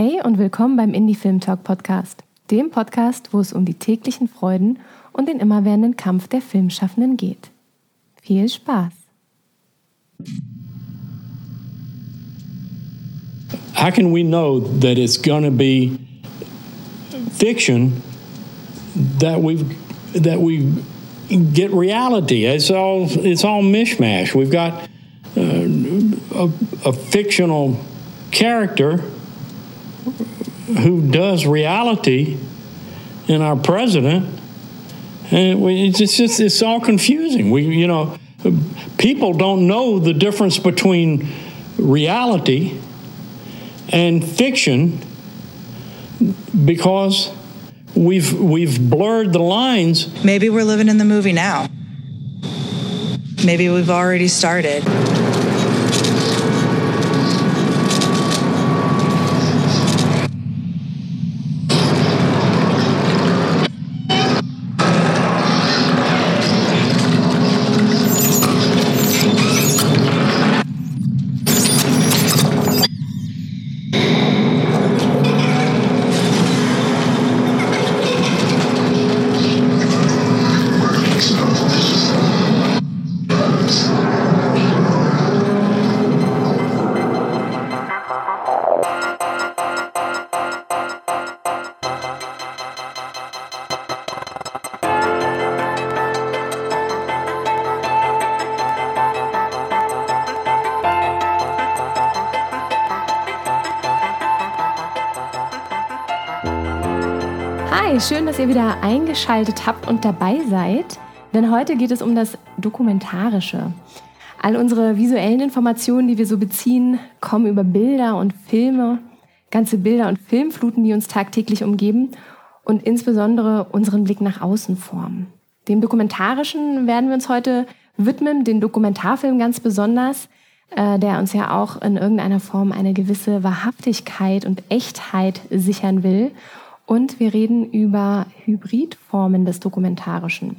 Hey und willkommen beim Indie Film Talk Podcast, dem Podcast, wo es um die täglichen Freuden und den immerwährenden Kampf der Filmschaffenden geht. Viel Spaß! How can we know that it's to be fiction that we that we get reality? It's all it's all mishmash. We've got uh, a, a fictional character who does reality in our president, and it's just it's all confusing. We you know people don't know the difference between reality and fiction because we've we've blurred the lines. Maybe we're living in the movie now. Maybe we've already started. Ihr wieder eingeschaltet habt und dabei seid, denn heute geht es um das Dokumentarische. All unsere visuellen Informationen, die wir so beziehen, kommen über Bilder und Filme, ganze Bilder und Filmfluten, die uns tagtäglich umgeben und insbesondere unseren Blick nach außen formen. Dem Dokumentarischen werden wir uns heute widmen, den Dokumentarfilm ganz besonders, äh, der uns ja auch in irgendeiner Form eine gewisse Wahrhaftigkeit und Echtheit sichern will und wir reden über Hybridformen des Dokumentarischen.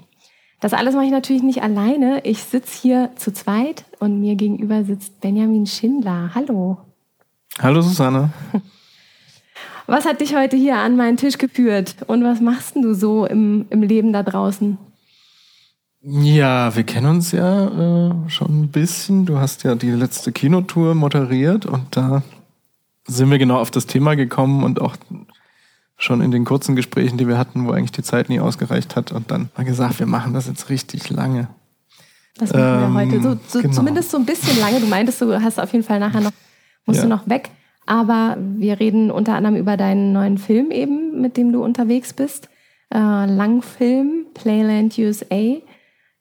Das alles mache ich natürlich nicht alleine. Ich sitze hier zu zweit und mir gegenüber sitzt Benjamin Schindler. Hallo. Hallo Susanne. Was hat dich heute hier an meinen Tisch geführt und was machst du so im, im Leben da draußen? Ja, wir kennen uns ja äh, schon ein bisschen. Du hast ja die letzte Kinotour moderiert und da sind wir genau auf das Thema gekommen und auch schon in den kurzen Gesprächen, die wir hatten, wo eigentlich die Zeit nie ausgereicht hat. Und dann haben wir gesagt, wir machen das jetzt richtig lange. Das machen ähm, wir heute. So, so genau. Zumindest so ein bisschen lange. Du meintest, du hast auf jeden Fall nachher noch, musst ja. du noch weg. Aber wir reden unter anderem über deinen neuen Film eben, mit dem du unterwegs bist. Äh, Langfilm, Playland USA.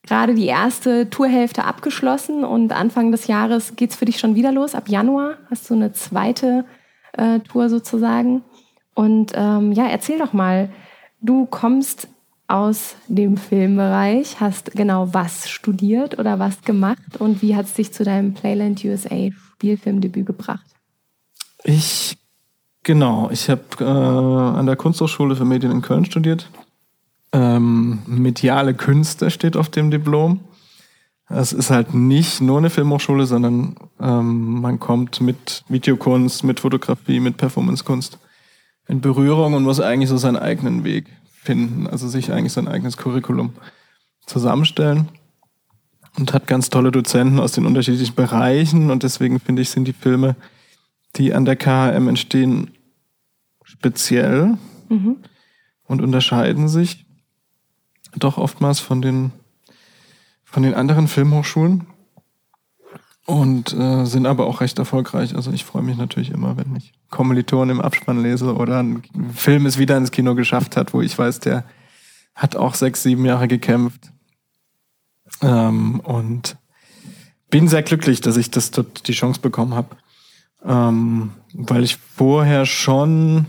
Gerade die erste Tourhälfte abgeschlossen und Anfang des Jahres geht's für dich schon wieder los. Ab Januar hast du eine zweite äh, Tour sozusagen. Und ähm, ja, erzähl doch mal, du kommst aus dem Filmbereich, hast genau was studiert oder was gemacht und wie hat es dich zu deinem Playland USA Spielfilmdebüt gebracht? Ich, genau, ich habe äh, an der Kunsthochschule für Medien in Köln studiert. Ähm, mediale Künste steht auf dem Diplom. Es ist halt nicht nur eine Filmhochschule, sondern ähm, man kommt mit Videokunst, mit Fotografie, mit Performancekunst in Berührung und muss eigentlich so seinen eigenen Weg finden, also sich eigentlich sein eigenes Curriculum zusammenstellen und hat ganz tolle Dozenten aus den unterschiedlichen Bereichen und deswegen finde ich, sind die Filme, die an der KHM entstehen, speziell mhm. und unterscheiden sich doch oftmals von den, von den anderen Filmhochschulen und äh, sind aber auch recht erfolgreich. Also ich freue mich natürlich immer, wenn ich Kommilitonen im Abspann lese oder ein Film es wieder ins Kino geschafft hat, wo ich weiß, der hat auch sechs, sieben Jahre gekämpft. Ähm, und bin sehr glücklich, dass ich das dort die Chance bekommen habe. Ähm, weil ich vorher schon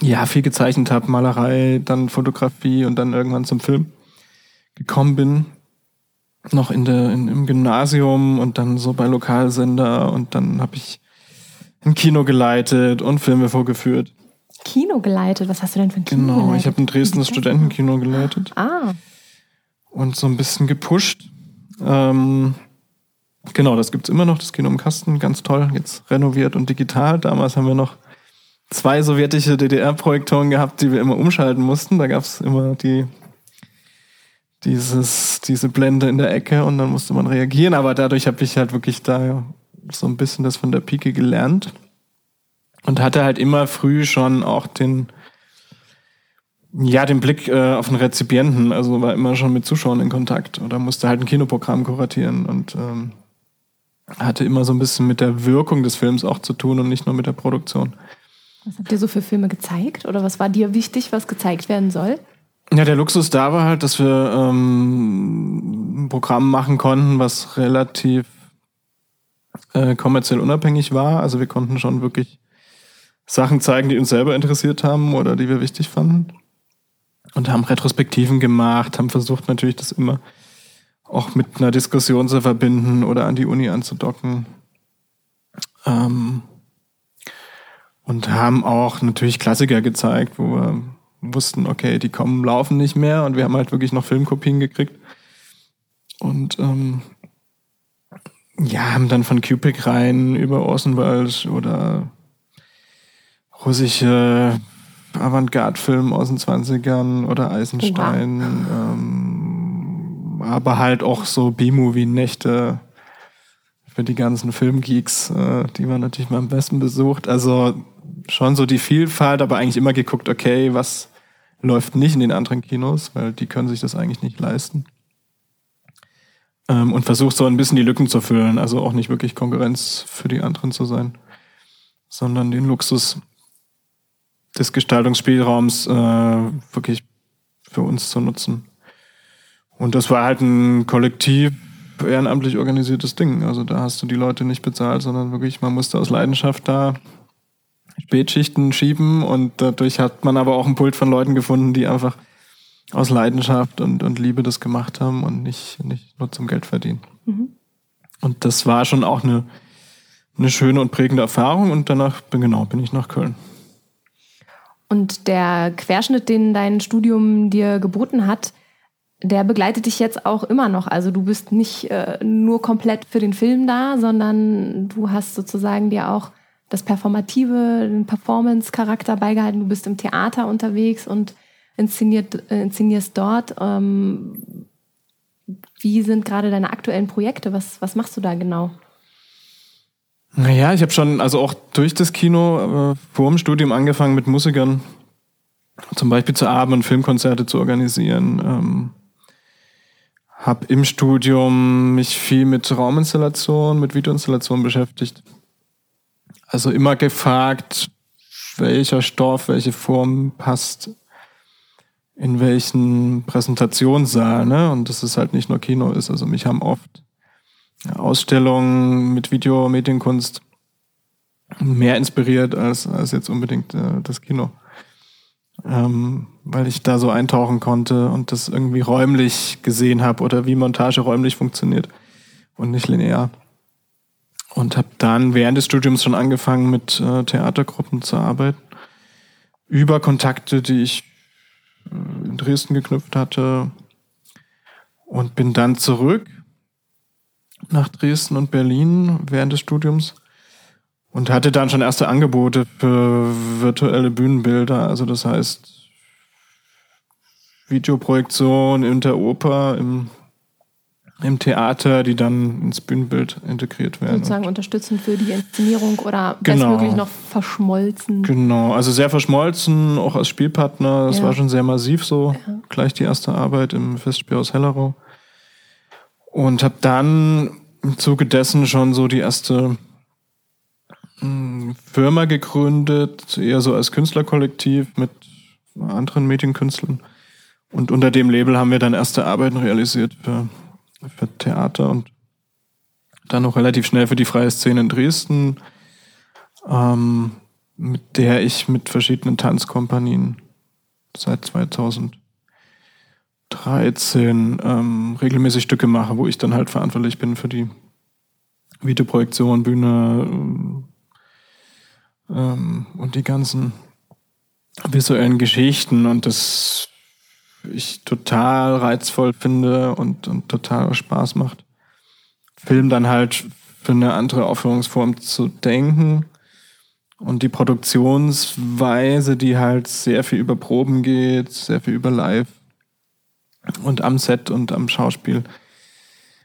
ja viel gezeichnet habe, Malerei, dann Fotografie und dann irgendwann zum Film gekommen bin noch in der, in, im Gymnasium und dann so bei Lokalsender und dann habe ich ein Kino geleitet und Filme vorgeführt. Kino geleitet? Was hast du denn für ein Kino Genau, geleitet? ich habe ein Dresden das Studentenkino geleitet. Ah. Und so ein bisschen gepusht. Ähm, genau, das gibt's immer noch, das Kino im Kasten, ganz toll, jetzt renoviert und digital. Damals haben wir noch zwei sowjetische DDR-Projektoren gehabt, die wir immer umschalten mussten. Da gab es immer die dieses, diese Blende in der Ecke und dann musste man reagieren. Aber dadurch habe ich halt wirklich da so ein bisschen das von der Pike gelernt und hatte halt immer früh schon auch den, ja, den Blick äh, auf den Rezipienten. Also war immer schon mit Zuschauern in Kontakt oder musste halt ein Kinoprogramm kuratieren und ähm, hatte immer so ein bisschen mit der Wirkung des Films auch zu tun und nicht nur mit der Produktion. Was habt ihr so für Filme gezeigt? Oder was war dir wichtig, was gezeigt werden soll? Ja, der Luxus da war halt, dass wir ähm, ein Programm machen konnten, was relativ äh, kommerziell unabhängig war. Also wir konnten schon wirklich Sachen zeigen, die uns selber interessiert haben oder die wir wichtig fanden. Und haben Retrospektiven gemacht, haben versucht natürlich das immer auch mit einer Diskussion zu verbinden oder an die Uni anzudocken. Ähm, und haben auch natürlich Klassiker gezeigt, wo wir wussten, okay, die kommen, laufen nicht mehr und wir haben halt wirklich noch Filmkopien gekriegt. Und ähm, ja, haben dann von Cupic rein über Orson Welles oder russische Avantgarde-Film aus den 20ern oder Eisenstein. Ähm, aber halt auch so B-Movie-Nächte für die ganzen Filmgeeks, äh, die waren natürlich mal am besten besucht. Also schon so die Vielfalt, aber eigentlich immer geguckt, okay, was läuft nicht in den anderen Kinos, weil die können sich das eigentlich nicht leisten. Ähm, und versucht so ein bisschen die Lücken zu füllen, also auch nicht wirklich Konkurrenz für die anderen zu sein, sondern den Luxus des Gestaltungsspielraums äh, wirklich für uns zu nutzen. Und das war halt ein kollektiv ehrenamtlich organisiertes Ding. Also da hast du die Leute nicht bezahlt, sondern wirklich, man musste aus Leidenschaft da Spätschichten schieben und dadurch hat man aber auch ein Pult von Leuten gefunden, die einfach aus Leidenschaft und, und Liebe das gemacht haben und nicht, nicht nur zum Geld verdienen. Mhm. Und das war schon auch eine, eine schöne und prägende Erfahrung und danach bin genau, bin ich nach Köln. Und der Querschnitt, den dein Studium dir geboten hat, der begleitet dich jetzt auch immer noch. Also du bist nicht äh, nur komplett für den Film da, sondern du hast sozusagen dir auch das Performative, den Performance-Charakter beigehalten. Du bist im Theater unterwegs und inszeniert, äh, inszenierst dort. Ähm, wie sind gerade deine aktuellen Projekte? Was, was machst du da genau? Naja, ich habe schon, also auch durch das Kino äh, vor dem Studium angefangen mit Musikern zum Beispiel zu Abend- und Filmkonzerte zu organisieren. Ähm, habe im Studium mich viel mit Rauminstallation, mit Videoinstallation beschäftigt. Also immer gefragt, welcher Stoff, welche Form passt in welchen Präsentationssaal. Ne? Und dass es halt nicht nur Kino ist. Also mich haben oft Ausstellungen mit Video, Medienkunst mehr inspiriert als, als jetzt unbedingt äh, das Kino. Ähm, weil ich da so eintauchen konnte und das irgendwie räumlich gesehen habe oder wie Montage räumlich funktioniert und nicht linear. Und habe dann während des Studiums schon angefangen, mit äh, Theatergruppen zu arbeiten. Über Kontakte, die ich in Dresden geknüpft hatte. Und bin dann zurück nach Dresden und Berlin während des Studiums und hatte dann schon erste Angebote für virtuelle Bühnenbilder. Also das heißt Videoprojektion in der Oper, im im Theater, die dann ins Bühnenbild integriert werden. Sozusagen unterstützend für die Inszenierung oder genau. bestmöglich noch verschmolzen. Genau, also sehr verschmolzen, auch als Spielpartner. Das ja. war schon sehr massiv so. Ja. Gleich die erste Arbeit im Festspiel aus Hellerau. Und habe dann im Zuge dessen schon so die erste hm, Firma gegründet, eher so als Künstlerkollektiv mit anderen Medienkünstlern. Und unter dem Label haben wir dann erste Arbeiten realisiert für für Theater und dann noch relativ schnell für die freie Szene in Dresden, ähm, mit der ich mit verschiedenen Tanzkompanien seit 2013 ähm, regelmäßig Stücke mache, wo ich dann halt verantwortlich bin für die Videoprojektion, Bühne ähm, und die ganzen visuellen Geschichten und das ich total reizvoll finde und, und total Spaß macht. Film dann halt für eine andere Aufführungsform zu denken Und die Produktionsweise, die halt sehr viel über Proben geht, sehr viel über Live und am Set und am Schauspiel,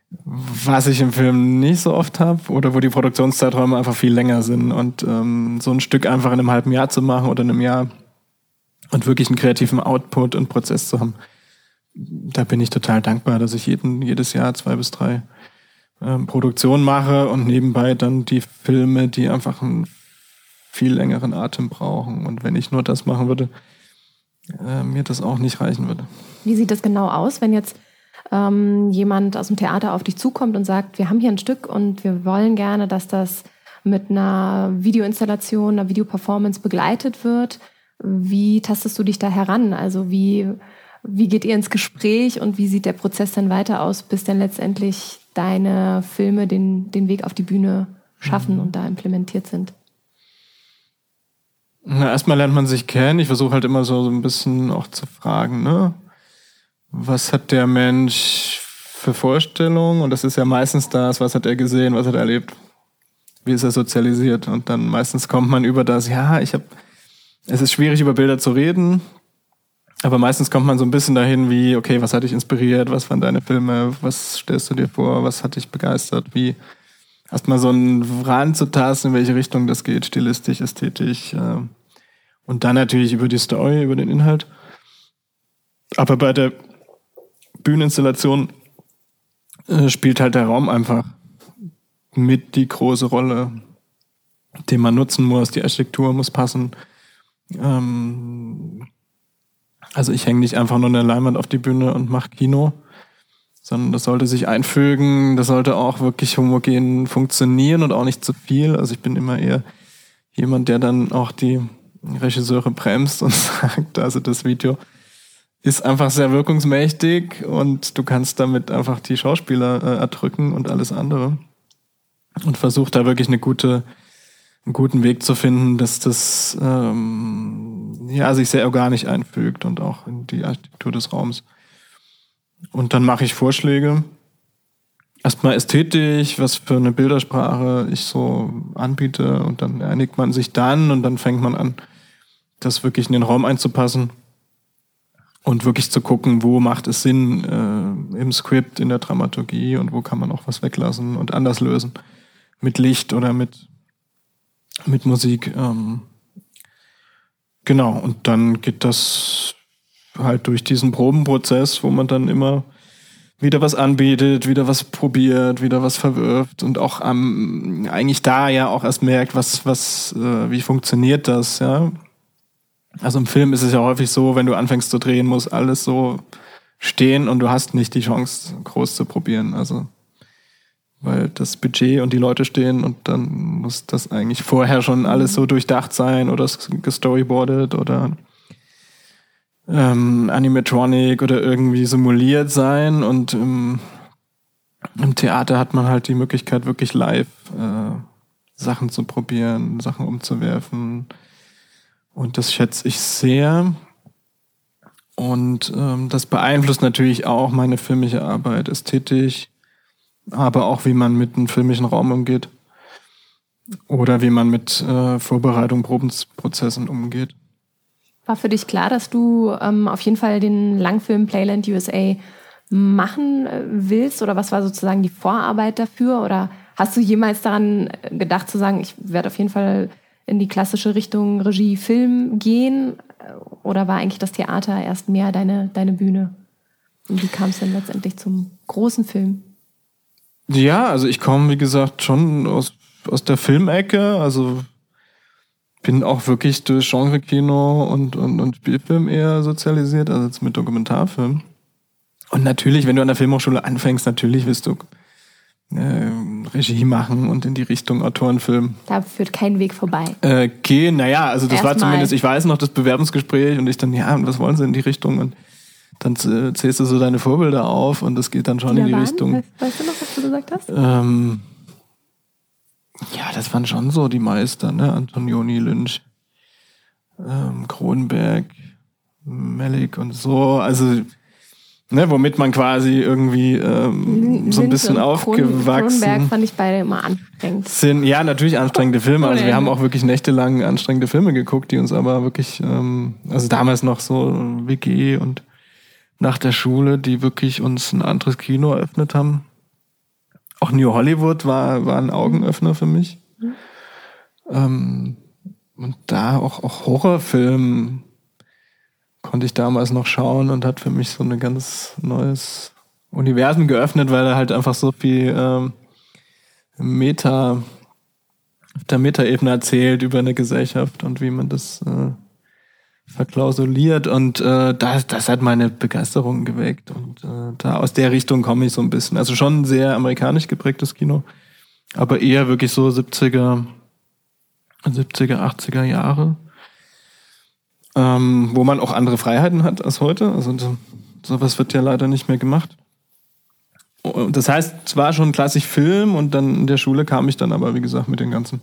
was ich im Film nicht so oft habe oder wo die Produktionszeiträume einfach viel länger sind und ähm, so ein Stück einfach in einem halben Jahr zu machen oder in einem Jahr und wirklich einen kreativen Output und Prozess zu haben, da bin ich total dankbar, dass ich jeden, jedes Jahr zwei bis drei ähm, Produktionen mache und nebenbei dann die Filme, die einfach einen viel längeren Atem brauchen. Und wenn ich nur das machen würde, äh, mir das auch nicht reichen würde. Wie sieht das genau aus, wenn jetzt ähm, jemand aus dem Theater auf dich zukommt und sagt, wir haben hier ein Stück und wir wollen gerne, dass das mit einer Videoinstallation, einer Videoperformance begleitet wird? Wie tastest du dich da heran? Also wie, wie geht ihr ins Gespräch und wie sieht der Prozess dann weiter aus, bis dann letztendlich deine Filme den, den Weg auf die Bühne schaffen mhm. und da implementiert sind? Na, erstmal lernt man sich kennen. Ich versuche halt immer so, so ein bisschen auch zu fragen, ne? Was hat der Mensch für Vorstellungen? Und das ist ja meistens das, was hat er gesehen, was hat er erlebt? Wie ist er sozialisiert? Und dann meistens kommt man über das, ja, ich habe, es ist schwierig über Bilder zu reden, aber meistens kommt man so ein bisschen dahin wie, okay, was hat dich inspiriert? Was waren deine Filme? Was stellst du dir vor? Was hat dich begeistert? Wie, erstmal so einen Rand zu tasten, in welche Richtung das geht, stilistisch, ästhetisch. Äh, und dann natürlich über die Story, über den Inhalt. Aber bei der Bühneninstallation äh, spielt halt der Raum einfach mit die große Rolle, den man nutzen muss. Die Architektur muss passen. Ähm, also ich hänge nicht einfach nur eine Leinwand auf die Bühne und mache Kino, sondern das sollte sich einfügen, das sollte auch wirklich homogen funktionieren und auch nicht zu viel. Also ich bin immer eher jemand, der dann auch die Regisseure bremst und sagt, also das Video ist einfach sehr wirkungsmächtig und du kannst damit einfach die Schauspieler äh, erdrücken und alles andere. Und versucht da wirklich eine gute, einen guten Weg zu finden, dass das ähm, ja sich sehr organisch einfügt und auch in die Architektur des Raums. Und dann mache ich Vorschläge. Erstmal ästhetisch, was für eine Bildersprache ich so anbiete und dann einigt man sich dann und dann fängt man an, das wirklich in den Raum einzupassen und wirklich zu gucken, wo macht es Sinn äh, im Skript, in der Dramaturgie und wo kann man auch was weglassen und anders lösen. Mit Licht oder mit, mit Musik. Ähm, genau, und dann geht das halt durch diesen Probenprozess, wo man dann immer wieder was anbietet, wieder was probiert, wieder was verwirft und auch ähm, eigentlich da ja auch erst merkt, was, was, äh, wie funktioniert das, ja. Also im Film ist es ja häufig so, wenn du anfängst zu drehen, muss alles so stehen und du hast nicht die Chance, groß zu probieren. Also weil das Budget und die Leute stehen und dann muss das eigentlich vorher schon alles so durchdacht sein oder gestoryboardet oder ähm, Animatronic oder irgendwie simuliert sein und im, im, Theater hat man halt die Möglichkeit, wirklich live äh, Sachen zu probieren, Sachen umzuwerfen. Und das schätze ich sehr. Und ähm, das beeinflusst natürlich auch meine filmische Arbeit, ästhetisch, aber auch wie man mit einem filmischen Raum umgeht. Oder wie man mit äh, Vorbereitung, Probenprozessen umgeht. War für dich klar, dass du ähm, auf jeden Fall den Langfilm Playland USA machen äh, willst? Oder was war sozusagen die Vorarbeit dafür? Oder hast du jemals daran gedacht zu sagen, ich werde auf jeden Fall in die klassische Richtung Regie, Film gehen? Oder war eigentlich das Theater erst mehr deine, deine Bühne? Und wie kam es denn letztendlich zum großen Film? Ja, also ich komme, wie gesagt, schon aus, aus der Filmecke. Also bin auch wirklich durch Genre-Kino und, und, und Spielfilm eher sozialisiert, also jetzt mit Dokumentarfilm. Und natürlich, wenn du an der Filmhochschule anfängst, natürlich wirst du äh, Regie machen und in die Richtung Autorenfilm. Da führt kein Weg vorbei. Äh, gehen, naja, also das Erstmal. war zumindest, ich weiß noch, das Bewerbungsgespräch und ich dann, ja, was wollen sie in die Richtung? Und dann zählst du so deine Vorbilder auf und das geht dann schon die in die waren? Richtung. Weißt, weißt, du noch, was du gesagt hast? Ähm, ja, das waren schon so die Meister, ne? Antonioni, Lynch, ähm, Kronberg, Malik und so. Also Ne, womit man quasi irgendwie ähm, so ein bisschen aufgewachsen Cronenberg fand ich beide immer anstrengend. sind. Ja, natürlich anstrengende Filme. Also wir haben auch wirklich nächtelang anstrengende Filme geguckt, die uns aber wirklich, ähm, also damals noch so WG und nach der Schule, die wirklich uns ein anderes Kino eröffnet haben. Auch New Hollywood war, war ein Augenöffner für mich. Ähm, und da auch, auch Horrorfilm konnte ich damals noch schauen und hat für mich so ein ganz neues Universum geöffnet, weil er halt einfach so viel ähm, Meta, auf der Metaebene erzählt über eine Gesellschaft und wie man das äh, verklausuliert und äh, das, das hat meine Begeisterung geweckt und äh, da aus der Richtung komme ich so ein bisschen. Also schon sehr amerikanisch geprägtes Kino, aber eher wirklich so 70er, 70er, 80er Jahre ähm, wo man auch andere Freiheiten hat als heute. Also so, sowas wird ja leider nicht mehr gemacht. Das heißt, es war schon klassisch Film und dann in der Schule kam ich dann aber, wie gesagt, mit den ganzen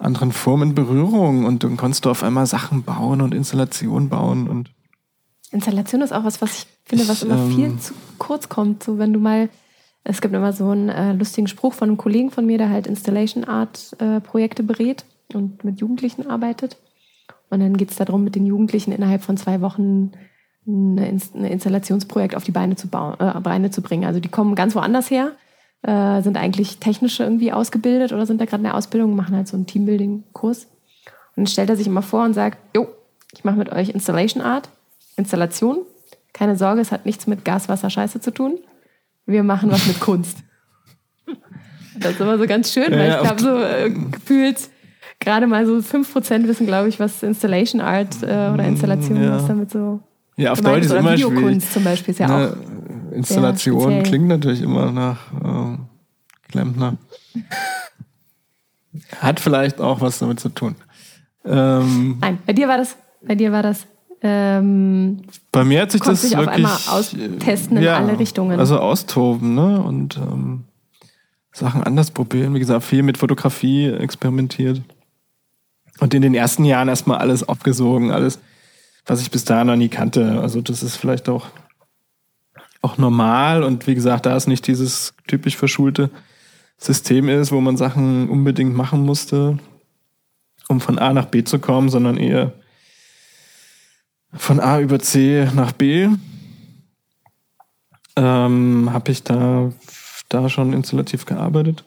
anderen Formen in Berührung und dann konntest du auf einmal Sachen bauen und Installationen bauen und Installation ist auch was, was ich finde, was immer ähm, viel zu kurz kommt. So, wenn du mal, es gibt immer so einen äh, lustigen Spruch von einem Kollegen von mir, der halt Installation Art äh, Projekte berät und mit Jugendlichen arbeitet. Und dann geht es darum, mit den Jugendlichen innerhalb von zwei Wochen ein Installationsprojekt auf die Beine zu, bauen, äh, Beine zu bringen. Also die kommen ganz woanders her, äh, sind eigentlich technisch irgendwie ausgebildet oder sind da gerade in der Ausbildung, machen halt so einen Teambuilding-Kurs. Und dann stellt er sich immer vor und sagt, jo, ich mache mit euch Installation Art, Installation. Keine Sorge, es hat nichts mit Gas, Wasser, Scheiße zu tun. Wir machen was mit Kunst. Das ist immer so ganz schön, weil ich glaube, so äh, gefühlt gerade mal so 5% wissen, glaube ich, was Installation Art äh, oder Installation, Ja. was damit so ja, auf gemeint Deutsch ist oder immer schwierig. Videokunst zum Beispiel ist ja Ne, auch. Installation klingt natürlich immer nach ähm, Klempner. Hat vielleicht auch was damit zu tun. Ähm, Nein, bei dir war das, bei dir war das ähm, bei mir hat sich das auf wirklich einmal austesten in alle Richtungen. Also austoben, ne? Und ähm, Sachen anders probieren. Wie gesagt, viel mit Fotografie experimentiert. Und in den ersten Jahren erstmal alles aufgesogen, alles, was ich bis dahin noch nie kannte. Also das ist vielleicht auch, auch normal. Und wie gesagt, da es nicht dieses typisch verschulte System ist, wo man Sachen unbedingt machen musste, um von A nach B zu kommen, sondern eher von A über C nach B, ähm, habe ich da, da schon installativ gearbeitet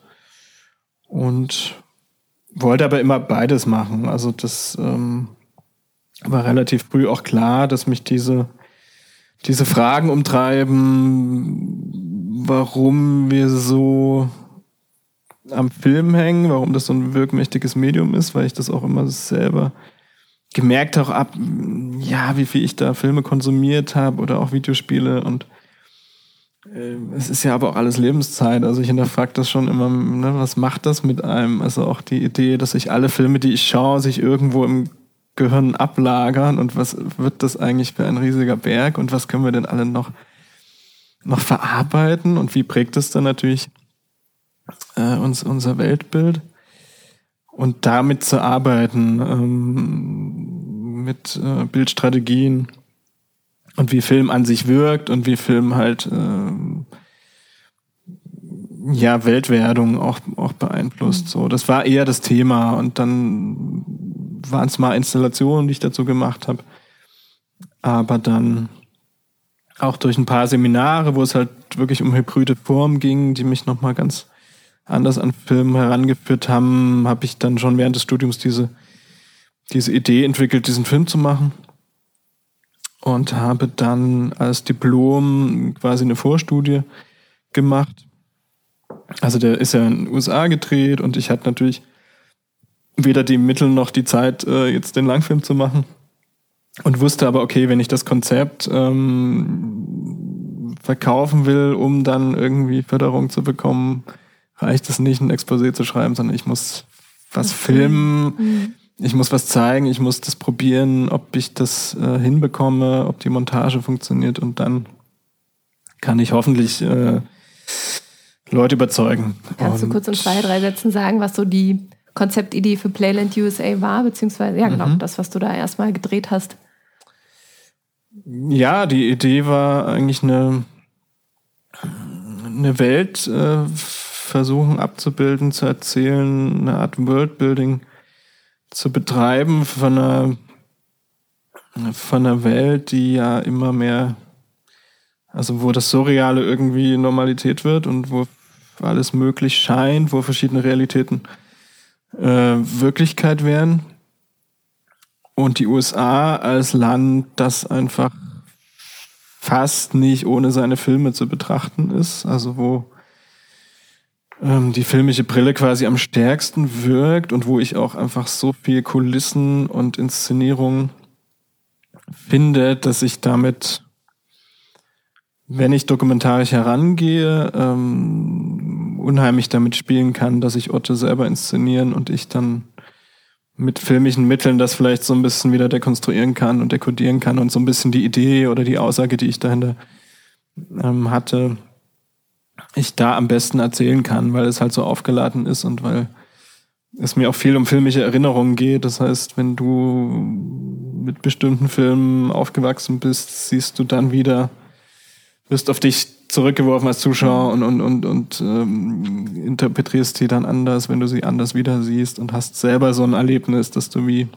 und wollte aber immer beides machen. Also das ähm, war relativ früh auch klar, dass mich diese, diese Fragen umtreiben, warum wir so am Film hängen, warum das so ein wirkmächtiges Medium ist, weil ich das auch immer selber gemerkt habe, ab, ja, wie viel ich da Filme konsumiert habe oder auch Videospiele und äh, es ist ja aber auch alles Lebenszeit. Also ich hinterfrage das schon immer, ne, was macht das mit einem? Also auch die Idee, dass sich alle Filme, die ich schaue, sich irgendwo im Gehirn ablagern und was wird das eigentlich für ein riesiger Berg und was können wir denn alle noch, noch verarbeiten und wie prägt das dann natürlich äh, uns, unser Weltbild? Und damit zu arbeiten, ähm, mit äh, Bildstrategien und wie Film an sich wirkt und wie Film halt ähm, ja Weltwerdung auch, auch beeinflusst. So, das war eher das Thema und dann waren es mal Installationen, die ich dazu gemacht habe. Aber dann auch durch ein paar Seminare, wo es halt wirklich um hybride Formen ging, die mich nochmal ganz anders an Film herangeführt haben, habe ich dann schon während des Studiums diese, diese Idee entwickelt, diesen Film zu machen. Und habe dann als Diplom quasi eine Vorstudie gemacht. Also der ist ja in den USA gedreht und ich hatte natürlich weder die Mittel noch die Zeit, äh, jetzt den Langfilm zu machen. Und wusste aber, okay, wenn ich das Konzept ähm, verkaufen will, um dann irgendwie Förderung zu bekommen, reicht es nicht, ein Exposé zu schreiben, sondern ich muss was filmen, ich muss was zeigen, ich muss das probieren, ob ich das äh, hinbekomme, ob die Montage funktioniert. Und dann kann ich hoffentlich äh, Leute überzeugen. Kannst du Und- kurz in zwei, drei Sätzen sagen, was so die Konzeptidee für Playland USA war, beziehungsweise, ja, genau, Mhm. das, was du da erstmal gedreht hast. ja, die Idee war eigentlich eine, eine Welt äh, versuchen abzubilden, zu erzählen, eine Art Worldbuilding zu betreiben von einer, von einer Welt, die ja immer mehr, also wo das Surreale irgendwie Normalität wird und wo alles möglich scheint, wo verschiedene Realitäten äh, Wirklichkeit werden. Und die USA als Land, das einfach fast nicht ohne seine Filme zu betrachten ist, also wo ähm, die filmische Brille quasi am stärksten wirkt und wo ich auch einfach so viel Kulissen und Inszenierung finde, dass ich damit, wenn ich dokumentarisch herangehe, ähm, unheimlich damit spielen kann, dass ich Orte selber inszenieren und ich dann mit filmischen Mitteln das vielleicht so ein bisschen wieder dekonstruieren kann und dekodieren kann und so ein bisschen die Idee oder die Aussage, die ich dahinter ähm, hatte, ich da am besten erzählen kann, weil es halt so aufgeladen ist und weil es mir auch viel um filmische Erinnerungen geht. Das heißt, wenn du mit bestimmten Filmen aufgewachsen bist, siehst du dann wieder, wirst auf dich zurückgeworfen als Zuschauer und, und, und, und ähm, interpretierst die dann anders, wenn du sie anders wieder siehst und hast selber so ein Erlebnis, dass du wie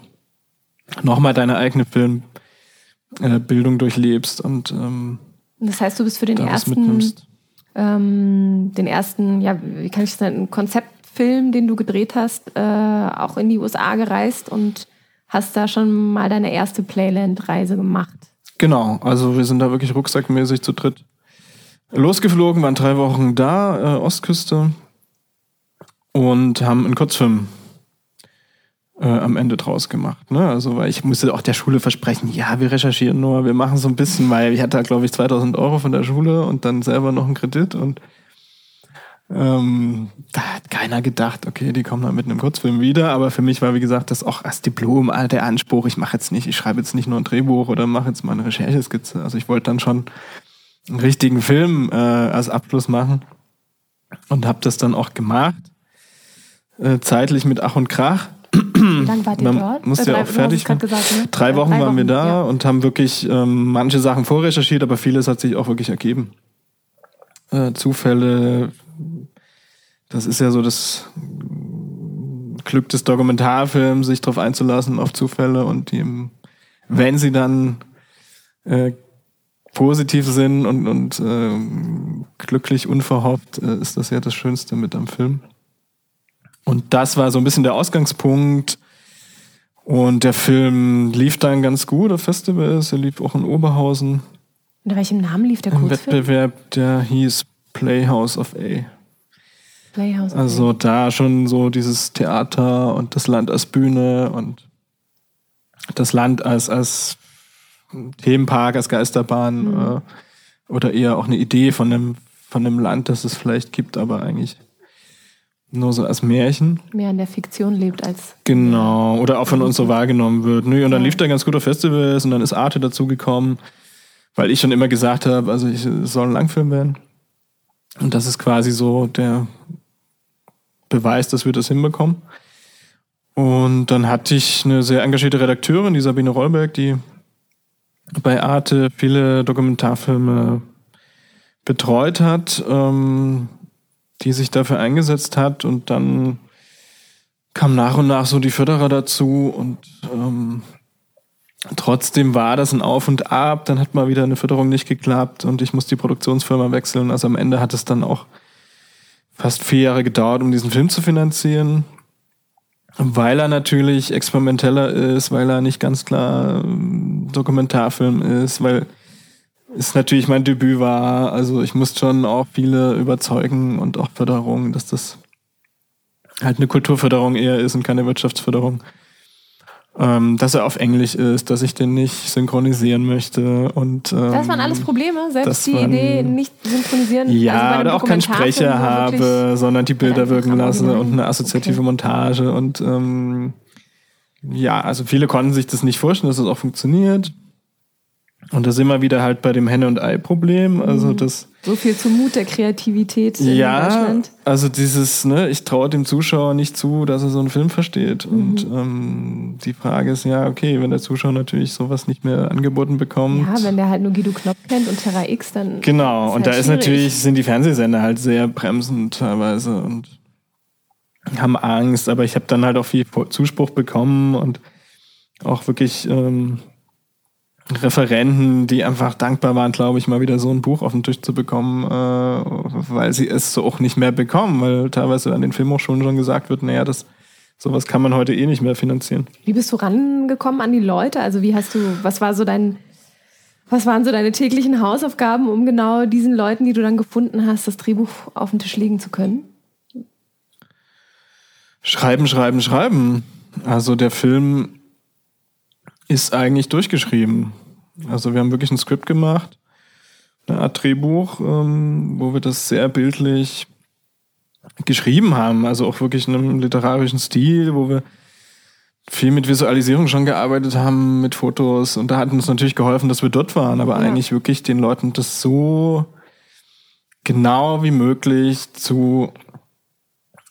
nochmal deine eigene Filmbildung äh, durchlebst und ähm, das heißt, du bist für den ersten, ähm, den ersten, ja, wie kann ich das nennen, Konzeptfilm, den du gedreht hast, äh, auch in die USA gereist und hast da schon mal deine erste Playland-Reise gemacht. Genau, also wir sind da wirklich rucksackmäßig zu dritt losgeflogen, waren drei Wochen da, äh, Ostküste, und haben einen Kurzfilm äh, am Ende draus gemacht. Ne? Also, weil ich musste auch der Schule versprechen, ja, wir recherchieren nur, wir machen so ein bisschen, weil ich hatte glaube ich, 2000 Euro von der Schule und dann selber noch einen Kredit und ähm, da hat keiner gedacht, okay, die kommen dann mit einem Kurzfilm wieder, aber für mich war, wie gesagt, das auch als Diplom der Anspruch, ich mache jetzt nicht, ich schreibe jetzt nicht nur ein Drehbuch oder mache jetzt mal eine Rechercheskizze. Also ich wollte dann schon einen richtigen Film äh, als Abschluss machen und habe das dann auch gemacht, äh, zeitlich mit Ach und Krach. Wie lange wart ihr Man dort? musste Äh, ja drei- auch fertig. gesagt, ne? Drei Ja, Wochen drei waren wir da ja. und haben wirklich ähm, manche Sachen vorrecherchiert, aber vieles hat sich auch wirklich ergeben. Äh, Zufälle, das ist ja so das Glück des Dokumentarfilms, sich darauf einzulassen auf Zufälle und die, wenn sie dann äh, positiv sind und, und äh, glücklich unverhofft, äh, ist das ja das Schönste mit am Film. Und das war so ein bisschen der Ausgangspunkt. Und der Film lief dann ganz gut auf Festivals. Er lief auch in Oberhausen Unter welchem Namen lief der im Kurzfilm? Wettbewerb, der hieß Playhouse of A. Playhouse. okay. Also da schon so dieses Theater und das Land als Bühne und das Land als, als Themenpark, als Geisterbahn äh, oder eher auch eine Idee von einem, von einem Land, das es vielleicht gibt, aber eigentlich nur so als Märchen. Mehr in der Fiktion lebt als. Genau, oder auch von uns so wahrgenommen wird. Nö, und dann Ja. lief der ganz gut auf Festivals und dann ist Arte dazugekommen, weil ich schon immer gesagt habe, also ich, es soll ein Langfilm werden. Und das ist quasi so der Beweis, dass wir das hinbekommen. Und dann hatte ich eine sehr engagierte Redakteurin, die Sabine Rollberg, die bei Arte viele Dokumentarfilme betreut hat, ähm, die sich dafür eingesetzt hat und dann kam nach und nach so die Förderer dazu und ähm, trotzdem war das ein Auf und Ab. Dann hat mal wieder eine Förderung nicht geklappt und ich musste die Produktionsfirma wechseln. Also am Ende hat es dann auch fast vier Jahre gedauert, um diesen Film zu finanzieren. Weil er natürlich experimenteller ist, weil er nicht ganz klar ähm, Dokumentarfilm ist, weil es natürlich mein Debüt war. Also ich musste schon auch viele überzeugen und auch Förderung, dass das halt eine Kulturförderung eher ist und keine Wirtschaftsförderung. Ähm, dass er auf Englisch ist, dass ich den nicht synchronisieren möchte und ähm, Das waren alles Probleme, selbst die waren- Idee nicht synchronisieren. ja, also bei einem oder auch keinen Sprecher habe, sondern die Bilder wirken lasse und eine assoziative Okay. Montage und ähm, ja, also viele konnten sich das nicht vorstellen, dass das auch funktioniert. Und da sind wir wieder halt bei dem Henne- und Ei-Problem. Also das. So viel zum Mut der Kreativität in Ja, Deutschland. also dieses, ne, ich traue dem Zuschauer nicht zu, dass er so einen Film versteht. Mhm. Und ähm, die Frage ist ja, okay, wenn der Zuschauer natürlich sowas nicht mehr angeboten bekommt. Ja, wenn der halt nur Guido Knopf kennt und Terra X, dann. Genau, und halt da ist schwierig. natürlich, sind die Fernsehsender halt sehr bremsend teilweise und haben Angst, aber ich habe dann halt auch viel Zuspruch bekommen und auch wirklich ähm, Referenten, die einfach dankbar waren, glaube ich, mal wieder so ein Buch auf den Tisch zu bekommen, äh, weil sie es so auch nicht mehr bekommen, weil teilweise an den Filmhochschulen schon gesagt wird, naja, das sowas kann man heute eh nicht mehr finanzieren. Wie bist du rangekommen an die Leute? Also wie hast du, was war so dein, was waren so deine täglichen Hausaufgaben, um genau diesen Leuten, die du dann gefunden hast, das Drehbuch auf den Tisch legen zu können? Schreiben, schreiben, schreiben. Also der Film ist eigentlich durchgeschrieben. Also wir haben wirklich ein Skript gemacht, eine Art Drehbuch, ähm, wo wir das sehr bildlich geschrieben haben. Also auch wirklich in einem literarischen Stil, wo wir viel mit Visualisierung schon gearbeitet haben, mit Fotos. Und da hat uns natürlich geholfen, dass wir dort waren, aber Ja. eigentlich wirklich den Leuten das so genau wie möglich zu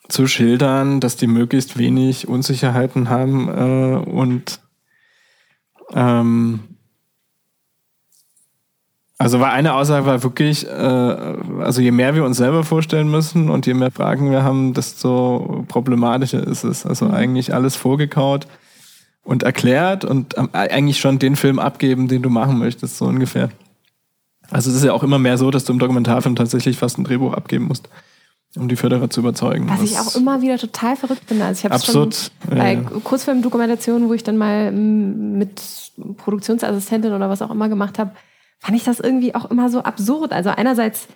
zu schildern, dass die möglichst wenig Unsicherheiten haben äh, und ähm, also war eine Aussage war wirklich, äh, also je mehr wir uns selber vorstellen müssen und je mehr Fragen wir haben, desto problematischer ist es. Also eigentlich alles vorgekaut und erklärt und ähm, eigentlich schon den Film abgeben, den du machen möchtest, so ungefähr. Also es ist ja auch immer mehr so, dass du im Dokumentarfilm tatsächlich fast ein Drehbuch abgeben musst, um die Förderer zu überzeugen. Was ich auch immer wieder total verrückt finde. Also ich habe schon bei ja. Kurzfilmdokumentationen, wo ich dann mal mm, mit Produktionsassistentin oder was auch immer gemacht habe, fand ich das irgendwie auch immer so absurd. Also einerseits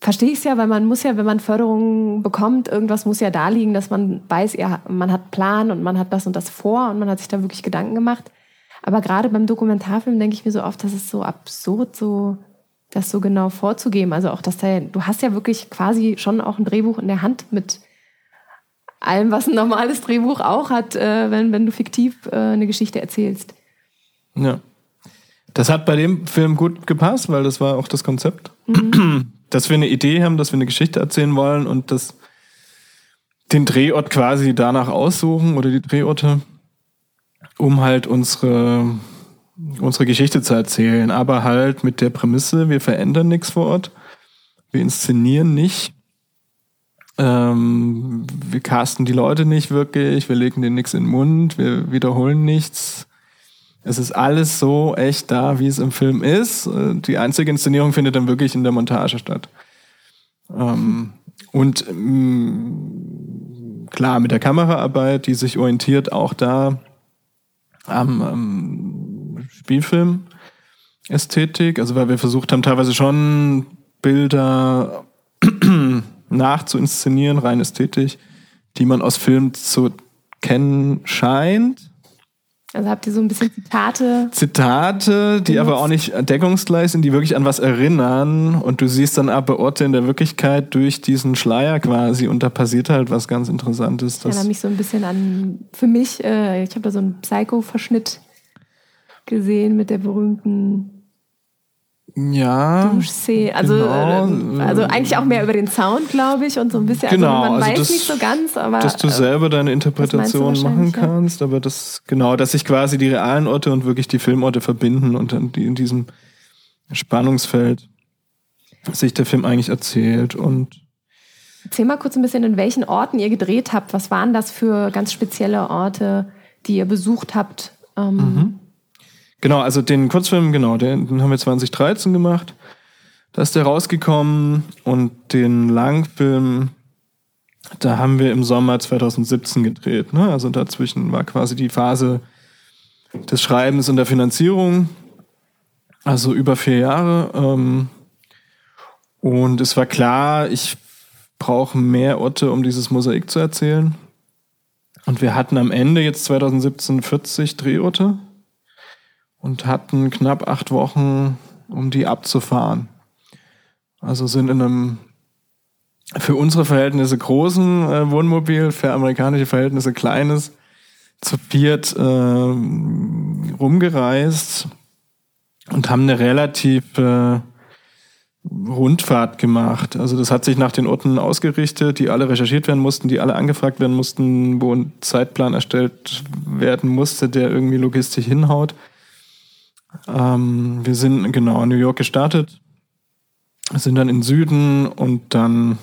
verstehe ich es ja, weil man muss ja, wenn man Förderungen bekommt, irgendwas muss ja da liegen, dass man weiß, ja, man hat Plan und man hat das und das vor und man hat sich da wirklich Gedanken gemacht. Aber gerade beim Dokumentarfilm denke ich mir so oft, das ist so absurd, so das so genau vorzugeben. Also auch, dass da, du hast ja wirklich quasi schon auch ein Drehbuch in der Hand mit allem, was ein normales Drehbuch auch hat, äh, wenn, wenn du fiktiv äh, eine Geschichte erzählst. Ja. Das hat bei dem Film gut gepasst, weil das war auch das Konzept. Dass wir eine Idee haben, dass wir eine Geschichte erzählen wollen und das, den Drehort quasi danach aussuchen oder die Drehorte, um halt unsere, unsere Geschichte zu erzählen. Aber halt mit der Prämisse, wir verändern nichts vor Ort, wir inszenieren nicht, ähm, wir casten die Leute nicht wirklich, wir legen denen nichts in den Mund, wir wiederholen nichts. Es ist alles so echt da, wie es im Film ist. Äh, Die einzige Inszenierung findet dann wirklich in der Montage statt. Ähm, und ähm, klar, mit der Kameraarbeit, die sich orientiert auch da am, am Spielfilm-Ästhetik. Also weil wir versucht haben, teilweise schon Bilder nachzuinszenieren, rein ästhetisch, die man aus Filmen zu kennen scheint. Also habt ihr so ein bisschen Zitate. Zitate, die aber auch nicht deckungsgleich sind, die wirklich an was erinnern. Und du siehst dann aber Orte in der Wirklichkeit durch diesen Schleier quasi. Und da passiert halt was ganz Interessantes. Ich erinnere mich so ein bisschen an, für mich, äh, ich habe da so einen Psycho-Verschnitt gesehen mit der berühmten ja. Duschszene. Also, Genau. äh, also eigentlich auch mehr über den Sound, glaube ich, und so ein bisschen. Genau, Also man also weiß das- nicht so ganz, aber. dass du äh, selber deine Interpretation machen ja. kannst, aber das, genau, dass sich quasi die realen Orte und wirklich die Filmorte verbinden und dann die in diesem Spannungsfeld sich der Film eigentlich erzählt und Erzähl mal kurz ein bisschen, in welchen Orten ihr gedreht habt. Was waren das für ganz spezielle Orte, die ihr besucht habt? Ähm, Genau, also den Kurzfilm, genau, den, den haben wir 2013 gemacht. Da ist der rausgekommen und den Langfilm, da haben wir im Sommer 2017 gedreht. Ne? Also dazwischen war quasi die Phase des Schreibens und der Finanzierung. Also über vier Jahre. Ähm, und es war klar, ich brauche mehr Orte, um dieses Mosaik zu erzählen. Und wir hatten am Ende jetzt 2017 40 Drehorte und hatten knapp acht Wochen, um die abzufahren. Also sind in einem für unsere Verhältnisse großen äh, Wohnmobil, für amerikanische Verhältnisse kleines, zu viert äh, rumgereist und haben eine relativ äh, Rundfahrt gemacht. Also das hat sich nach den Orten ausgerichtet, die alle recherchiert werden mussten, die alle angefragt werden mussten, wo ein Zeitplan erstellt werden musste, der irgendwie logistisch hinhaut. Ähm, wir sind genau in New York gestartet, sind dann in Süden und dann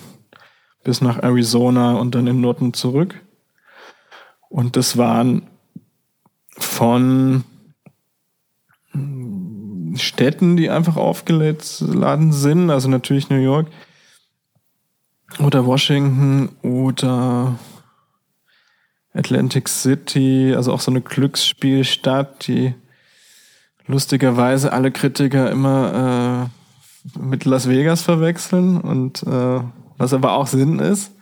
bis nach Arizona und dann in Norden zurück. Und das waren von Städten, die einfach aufgeladen sind, also natürlich New York oder Washington oder Atlantic City, also auch so eine Glücksspielstadt, die lustigerweise alle Kritiker immer äh, mit Las Vegas verwechseln und äh, was aber auch Sinn ist,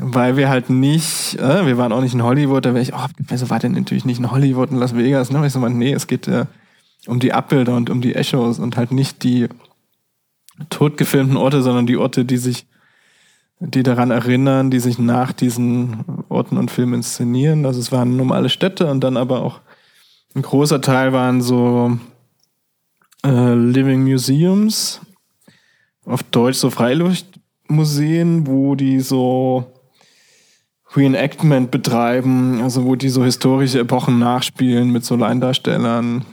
weil wir halt nicht, äh, wir waren auch nicht in Hollywood, da wäre ich, oh, wieso war denn natürlich nicht in Hollywood in Las Vegas, ne? Ich so nee, es geht äh, um die Abbilder und um die Echos und halt nicht die totgefilmten Orte, sondern die Orte, die sich, die daran erinnern, die sich nach diesen Orten und Filmen inszenieren. Also es waren normale Städte und dann aber auch ein großer Teil waren so äh, Living Museums, auf Deutsch so Freiluftmuseen, wo die so Reenactment betreiben, also wo die so historische Epochen nachspielen mit so Laiendarstellern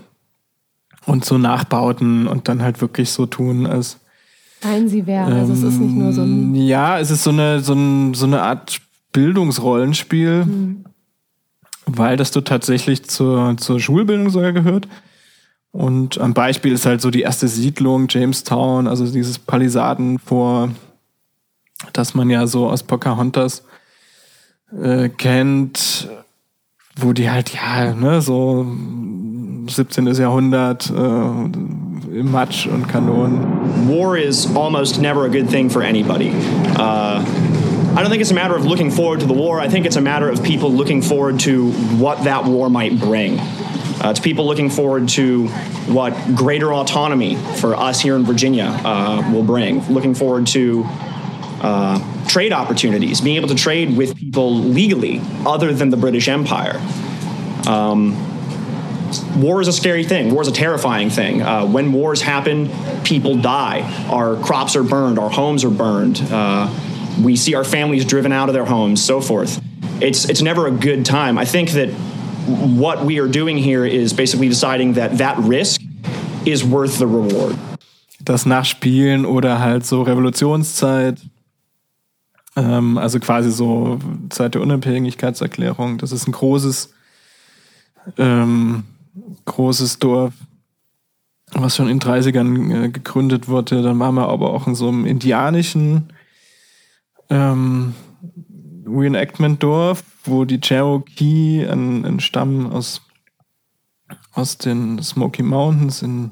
und so Nachbauten und dann halt wirklich so tun, als Seien sie wären. Also es ist nicht nur so ein. Ähm, ja, es ist so eine, so, ein, so eine Art Bildungsrollenspiel, mhm. Weil das so tatsächlich zur, zur Schulbildung sogar gehört. Und am Beispiel ist halt so die erste Siedlung, Jamestown, also dieses Palisaden vor, das man ja so aus Pocahontas äh, kennt, wo die halt, ja, ne, so 17. Jahrhundert äh, im Matsch und Kanonen. War is almost never a good thing for anybody. Uh, I don't think it's a matter of looking forward to the war. I think it's a matter of people looking forward to what that war might bring. Uh, it's people looking forward to what greater autonomy for us here in Virginia uh, will bring. Looking forward to uh, trade opportunities, being able to trade with people legally other than the British Empire. Um, war is a scary thing. War is a terrifying thing. Uh, when wars happen, people die. Our crops are burned. Our homes are burned. Uh, we see our families driven out of their homes, so forth. It's it's never a good time. I think that what we are doing here is basically deciding that that risk is worth the reward. Das Nachspielen oder halt so Revolutionszeit, ähm, also quasi so Zeit der Unabhängigkeitserklärung. Das ist ein großes ähm, großes Dorf, was schon in den 30ern äh, gegründet wurde. Dann waren wir aber auch in so einem indianischen ähm, Reenactment-Dorf, wo die Cherokee, ein, ein Stamm aus, aus den Smoky Mountains in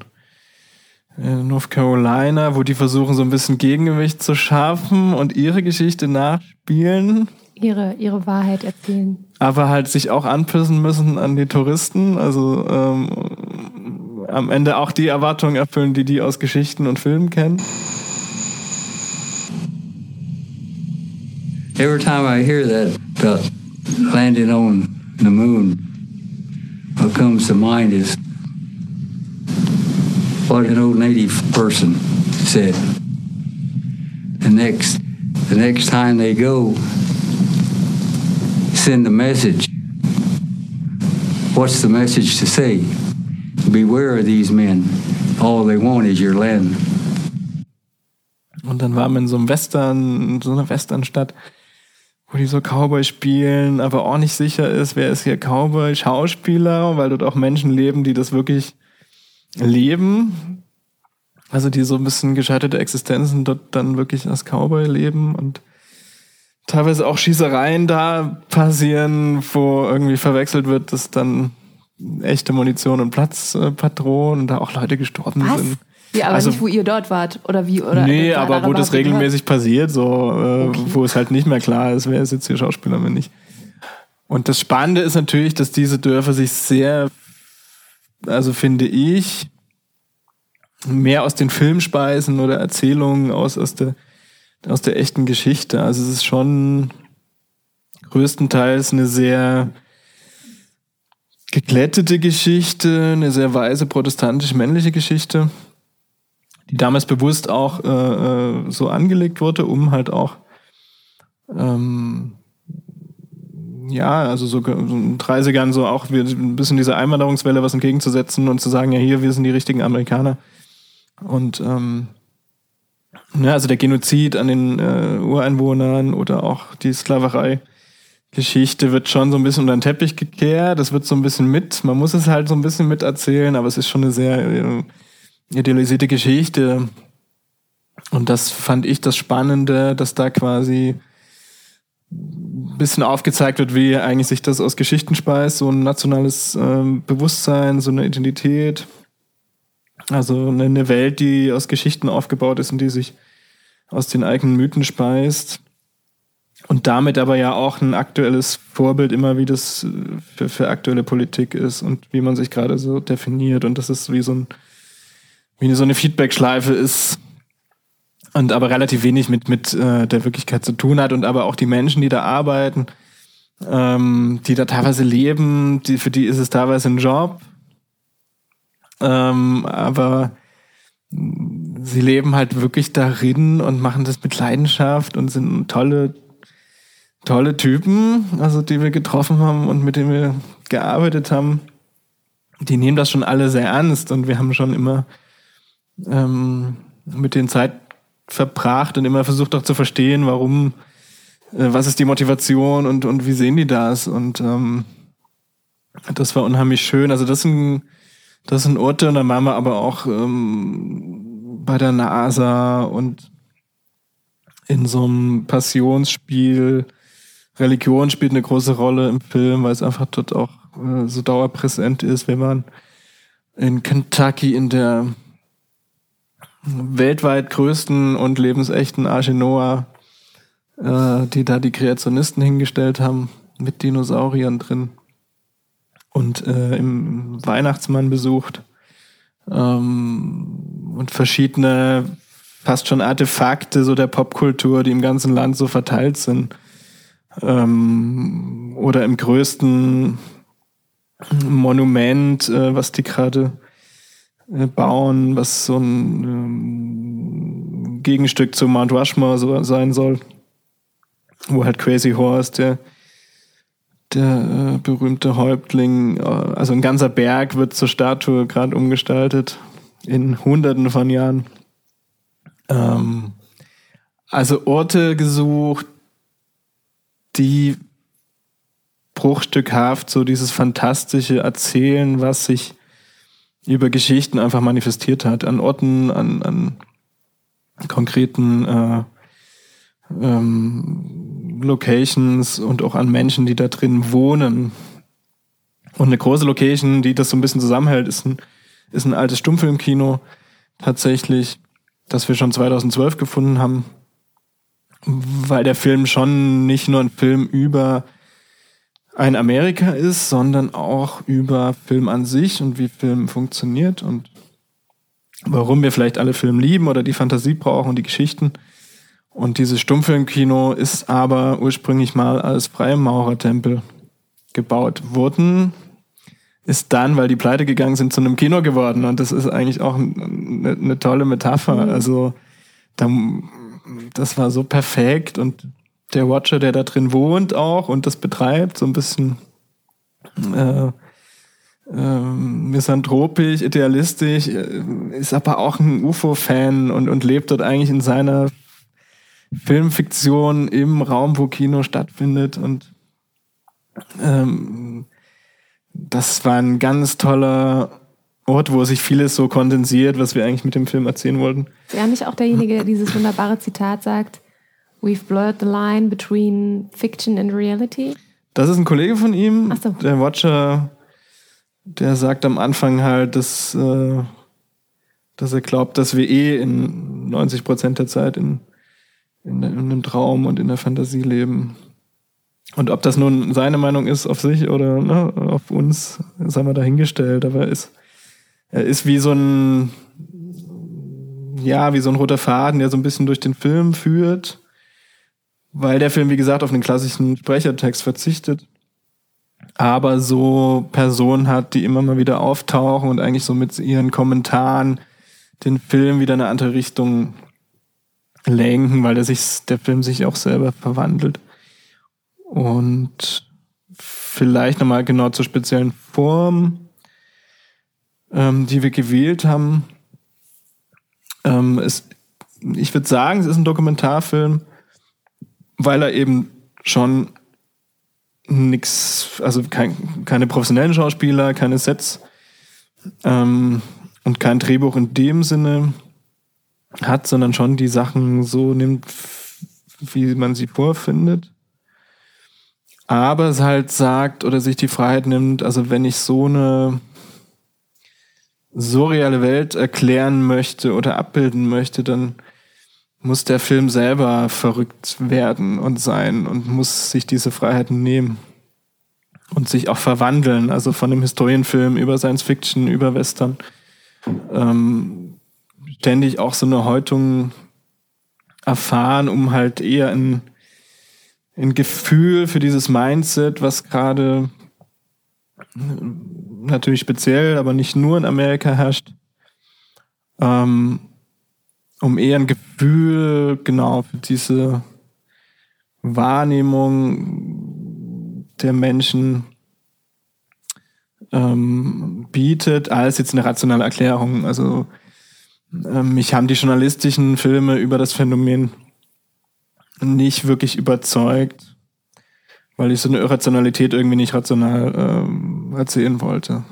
North Carolina, wo die versuchen, so ein bisschen Gegengewicht zu schaffen und ihre Geschichte nachspielen ihre, ihre Wahrheit erzählen. Aber halt sich auch anpissen müssen an die Touristen, also ähm, am Ende auch die Erwartungen erfüllen, die die aus Geschichten und Filmen kennen. Every time I hear that about landing on the moon, what comes to mind is what an old native person said. The next, the next time they go, send a message. What's the message to say? Beware of these men. All they want is your land. Und dann waren wir in so einem Western, so einer Westernstadt, wo die so Cowboy spielen, aber auch nicht sicher ist, wer ist hier Cowboy, Schauspieler, weil dort auch Menschen leben, die das wirklich leben. Also die so ein bisschen gescheiterte Existenzen dort dann wirklich als Cowboy leben und teilweise auch Schießereien da passieren, wo irgendwie verwechselt wird, dass dann echte Munition und Platzpatronen und da auch Leute gestorben Was? sind. Ja, aber also, nicht, wo ihr dort wart oder wie oder Nee, aber wo das regelmäßig passiert, so äh, okay. wo es halt nicht mehr klar ist, wer ist jetzt hier Schauspieler, wer nicht. Und das Spannende ist natürlich, dass diese Dörfer sich sehr, also finde ich, mehr aus den Filmspeisen oder Erzählungen aus, aus der aus der echten Geschichte. Also es ist schon größtenteils eine sehr geglättete Geschichte, eine sehr weise protestantisch-männliche Geschichte, die damals bewusst auch äh, äh, so angelegt wurde, um halt auch ähm, ja, also so, so in 30ern so auch ein bisschen diese Einwanderungswelle was entgegenzusetzen und zu sagen, ja, hier, wir sind die richtigen Amerikaner. Und ähm, ja, also der Genozid an den äh, Ureinwohnern oder auch die Sklaverei. Geschichte wird schon so ein bisschen unter den Teppich gekehrt. Das wird so ein bisschen mit. Man muss es halt so ein bisschen miterzählen, aber es ist schon eine sehr äh, idealisierte Geschichte. Und das fand ich das Spannende, dass da quasi ein bisschen aufgezeigt wird, wie eigentlich sich das aus Geschichten speist, so ein nationales äh, Bewusstsein, so eine Identität. Also eine Welt, die aus Geschichten aufgebaut ist und die sich aus den eigenen Mythen speist. Und damit aber ja auch ein aktuelles Vorbild immer, wie das für, für aktuelle Politik ist und wie man sich gerade so definiert. Und das ist wie so ein, wie so eine Feedback-Schleife ist und aber relativ wenig mit, mit äh, der Wirklichkeit zu tun hat und aber auch die Menschen, die da arbeiten, ähm, die da teilweise leben, die, für die ist es teilweise ein Job. Ähm, aber sie leben halt wirklich darin und machen das mit Leidenschaft und sind tolle tolle Typen, also die wir getroffen haben und mit denen wir gearbeitet haben. Die nehmen das schon alle sehr ernst und wir haben schon immer ähm, mit den Zeit verbracht und immer versucht auch zu verstehen, warum, äh, was ist die Motivation und, und wie sehen die das? Und ähm, das war unheimlich schön. Also das sind, das sind Orte und dann waren wir aber auch ähm, bei der NASA und in so einem Passionsspiel. Religion spielt eine große Rolle im Film, weil es einfach dort auch äh, so dauerpräsent ist, wenn man in Kentucky in der weltweit größten und lebensechten Arche Noah, äh, die da die Kreationisten hingestellt haben, mit Dinosauriern drin und äh, im Weihnachtsmann besucht ähm, und verschiedene fast schon Artefakte so der Popkultur, die im ganzen Land so verteilt sind ähm, oder im größten Monument, äh, was die gerade bauen, was so ein ähm, Gegenstück zu Mount Rushmore so sein soll, wo halt Crazy Horse, der der äh, berühmte Häuptling, äh, also ein ganzer Berg wird zur Statue gerade umgestaltet in Hunderten von Jahren. Ähm, also Orte gesucht, die bruchstückhaft so dieses fantastische Erzählen, was sich über Geschichten einfach manifestiert hat, an Orten, an, an konkreten äh, ähm, Locations und auch an Menschen, die da drin wohnen. Und eine große Location, die das so ein bisschen zusammenhält, ist ein, ist ein altes Stummfilmkino tatsächlich, das wir schon 2012 gefunden haben weil der Film schon nicht nur ein Film über ein Amerika ist, sondern auch über Film an sich und wie Film funktioniert und warum wir vielleicht alle Film lieben oder die Fantasie brauchen und die Geschichten. Und dieses Stummfilmkino ist aber ursprünglich mal als Freimaurertempel gebaut worden, ist dann, weil die pleite gegangen sind, zu einem Kino geworden. Und das ist eigentlich auch eine, eine tolle Metapher. Mhm. Also da das war so perfekt und der Watcher, der da drin wohnt auch und das betreibt, so ein bisschen äh, äh, misanthropisch, idealistisch, äh, ist aber auch ein UFO-Fan und, und lebt dort eigentlich in seiner Filmfiktion im Raum, wo Kino stattfindet und ähm, das war ein ganz toller Ort, wo sich vieles so kondensiert, was wir eigentlich mit dem Film erzählen wollten. Ist er nicht auch derjenige, der dieses wunderbare Zitat sagt, We've blurred the line between fiction and reality? Das ist ein Kollege von ihm, so. der Watcher, der sagt am Anfang halt, dass, äh, dass er glaubt, dass wir eh in 90 Prozent der Zeit in, in, in einem Traum und in der Fantasie leben. Und ob das nun seine Meinung ist auf sich oder ne, auf uns, sei mal dahingestellt, aber er ist er ist wie so ein, ja, wie so ein roter Faden, der so ein bisschen durch den Film führt, weil der Film, wie gesagt, auf einen klassischen Sprechertext verzichtet. aber so Personen hat, die immer mal wieder auftauchen und eigentlich so mit ihren Kommentaren den Film wieder in eine andere Richtung lenken, weil der, sich, der Film sich auch selber verwandelt. Und vielleicht nochmal genau zur speziellen Form, ähm, die wir gewählt haben. Ähm, es, ich würde sagen, es ist ein Dokumentarfilm, weil er eben schon nichts, also kein, keine professionellen Schauspieler, keine Sets ähm, und kein Drehbuch in dem Sinne hat, sondern schon die Sachen so nimmt, wie man sie vorfindet. Aber es halt sagt oder sich die Freiheit nimmt, also wenn ich so eine surreale Welt erklären möchte oder abbilden möchte, dann muss der Film selber verrückt werden und sein und muss sich diese Freiheiten nehmen und sich auch verwandeln, also von einem Historienfilm über Science Fiction, über Western, ähm, ständig auch so eine Häutung erfahren, um halt eher ein, ein Gefühl für dieses Mindset, was gerade natürlich speziell, aber nicht nur in Amerika herrscht, ähm, um eher ein Gefühl, genau, für diese Wahrnehmung der Menschen ähm, bietet, als jetzt eine rationale Erklärung. Also ähm, mich haben die journalistischen Filme über das Phänomen nicht wirklich überzeugt, weil ich so eine Irrationalität irgendwie nicht rational ähm, erzählen wollte.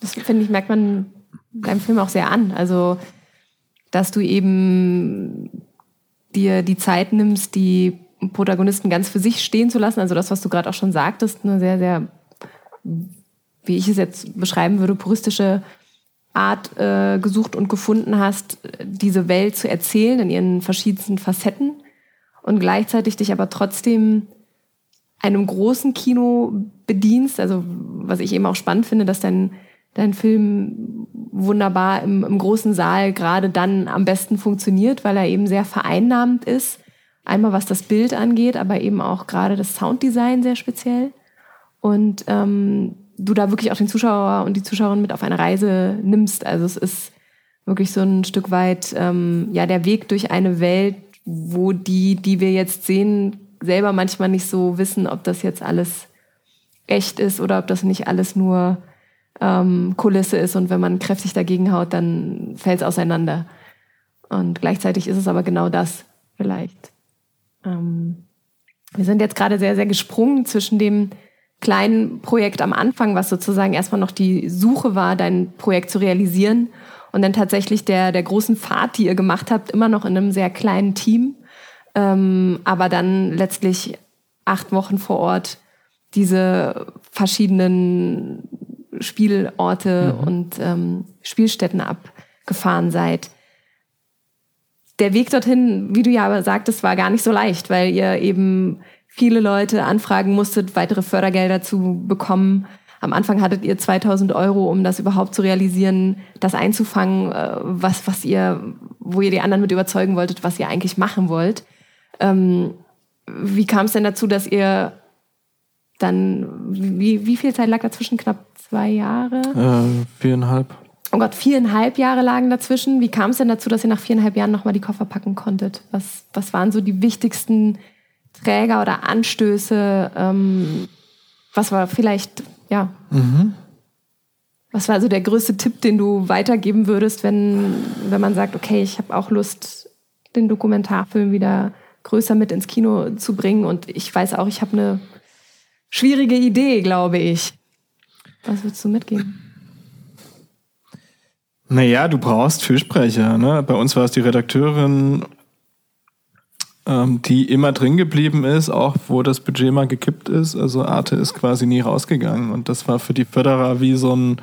Das finde ich, merkt man beim Film auch sehr an. Also dass du eben dir die Zeit nimmst, die Protagonisten ganz für sich stehen zu lassen. Also das, was du gerade auch schon sagtest, eine sehr, sehr, wie ich es jetzt beschreiben würde, puristische Art äh, gesucht und gefunden hast, diese Welt zu erzählen in ihren verschiedensten Facetten und gleichzeitig dich aber trotzdem einem großen Kino bedienst. Also was ich eben auch spannend finde, dass dein dein Film wunderbar im, im großen Saal gerade dann am besten funktioniert, weil er eben sehr vereinnahmend ist. Einmal was das Bild angeht, aber eben auch gerade das Sounddesign sehr speziell. Und ähm, du da wirklich auch den Zuschauer und die Zuschauerin mit auf eine Reise nimmst. Also es ist wirklich so ein Stück weit ähm, ja der Weg durch eine Welt, wo die, die wir jetzt sehen, selber manchmal nicht so wissen, ob das jetzt alles echt ist oder ob das nicht alles nur ähm, Kulisse ist und wenn man kräftig dagegen haut, dann fällt es auseinander. Und gleichzeitig ist es aber genau das vielleicht. Ähm, wir sind jetzt gerade sehr, sehr gesprungen zwischen dem kleinen Projekt am Anfang, was sozusagen erstmal noch die Suche war, dein Projekt zu realisieren und dann tatsächlich der, der großen Fahrt, die ihr gemacht habt, immer noch in einem sehr kleinen Team, ähm, aber dann letztlich acht Wochen vor Ort diese verschiedenen Spielorte mhm. und ähm, Spielstätten abgefahren seid. Der Weg dorthin, wie du ja aber sagtest, war gar nicht so leicht, weil ihr eben viele Leute anfragen musstet, weitere Fördergelder zu bekommen. Am Anfang hattet ihr 2000 Euro, um das überhaupt zu realisieren, das einzufangen, äh, was, was ihr, wo ihr die anderen mit überzeugen wolltet, was ihr eigentlich machen wollt. Ähm, wie kam es denn dazu, dass ihr dann, wie, wie viel Zeit lag dazwischen? Knapp zwei Jahre? Äh, viereinhalb. Oh Gott, viereinhalb Jahre lagen dazwischen. Wie kam es denn dazu, dass ihr nach viereinhalb Jahren nochmal die Koffer packen konntet? Was, was waren so die wichtigsten Träger oder Anstöße? Ähm, was war vielleicht, ja. Mhm. Was war also der größte Tipp, den du weitergeben würdest, wenn, wenn man sagt, okay, ich habe auch Lust, den Dokumentarfilm wieder größer mit ins Kino zu bringen und ich weiß auch, ich habe eine schwierige Idee, glaube ich. Was würdest du mitgeben? Naja, du brauchst Fürsprecher. Ne? Bei uns war es die Redakteurin, ähm, die immer drin geblieben ist, auch wo das Budget mal gekippt ist. Also Arte ist quasi nie rausgegangen. Und das war für die Förderer wie so ein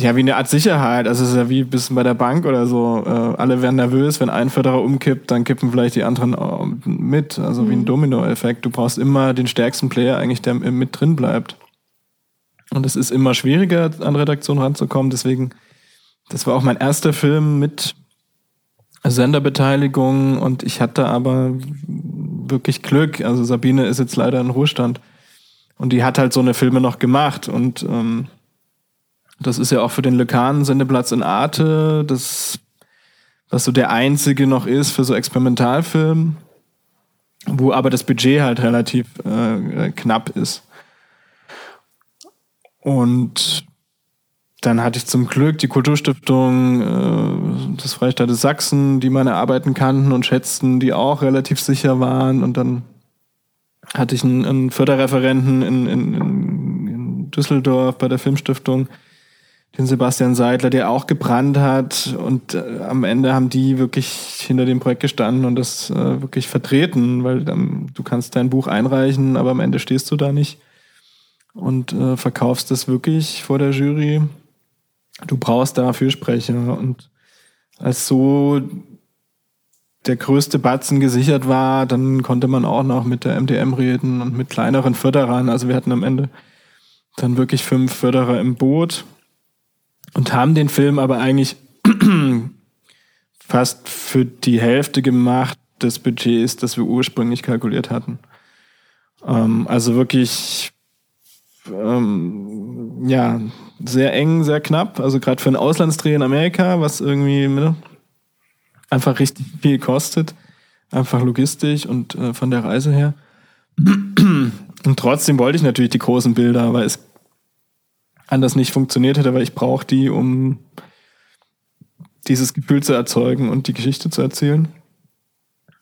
ja, wie eine Art Sicherheit. Also es ist ja wie ein bisschen bei der Bank oder so. Äh, alle werden nervös, wenn ein Förderer umkippt, dann kippen vielleicht die anderen äh, mit. Also mhm. wie ein mhm. Domino-Effekt. Du brauchst immer den stärksten Player eigentlich, der mit drin bleibt. Und es ist immer schwieriger, an Redaktion ranzukommen. Deswegen, das war auch mein erster Film mit Senderbeteiligung und ich hatte aber wirklich Glück. Also Sabine ist jetzt leider in Ruhestand. Und die hat halt so eine Filme noch gemacht. Und ähm, das ist ja auch für den Lekanen-Sendeplatz in Arte, das, was so der einzige noch ist für so Experimentalfilm, wo aber das Budget halt relativ äh, knapp ist. Und dann hatte ich zum Glück die Kulturstiftung äh, des Freistaates Sachsen, die meine Arbeiten kannten und schätzten, die auch relativ sicher waren. Und dann hatte ich einen, einen Förderreferenten in, in, in Düsseldorf bei der Filmstiftung, den Sebastian Seidler, der auch gebrannt hat. Und äh, am Ende haben die wirklich hinter dem Projekt gestanden und das äh, wirklich vertreten, weil ähm, du kannst dein Buch einreichen, aber am Ende stehst du da nicht und äh, verkaufst es wirklich vor der Jury du brauchst da Fürsprecher. Und als so der größte Batzen gesichert war, dann konnte man auch noch mit der MDM reden und mit kleineren Förderern. Also wir hatten am Ende dann wirklich fünf Förderer im Boot und haben den Film aber eigentlich fast für die Hälfte gemacht des Budgets, das wir ursprünglich kalkuliert hatten. Ähm, also wirklich ähm, ja, sehr eng, sehr knapp. Also gerade für einen Auslandsdreh in Amerika, was irgendwie ne, einfach richtig viel kostet. Einfach logistisch und äh, von der Reise her. Und trotzdem wollte ich natürlich die großen Bilder, weil es anders nicht funktioniert hätte, weil ich brauche die, um dieses Gefühl zu erzeugen und die Geschichte zu erzählen.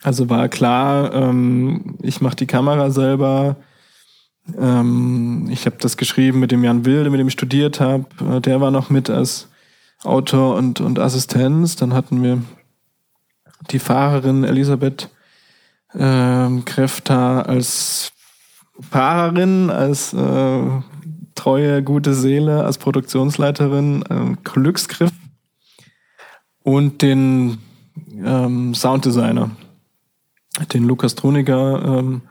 Also war klar, ähm, ich mache die Kamera selber, ähm, ich habe das geschrieben mit dem Jan Wilde, mit dem ich studiert habe. Äh, der war noch mit als Autor und, und Assistenz. Dann hatten wir die Fahrerin Elisabeth ähm, Kräfter als Fahrerin, als äh, treue, gute Seele, als Produktionsleiterin, äh, Glücksgriff und den ähm, Sounddesigner, den Lukas Truniger ähm,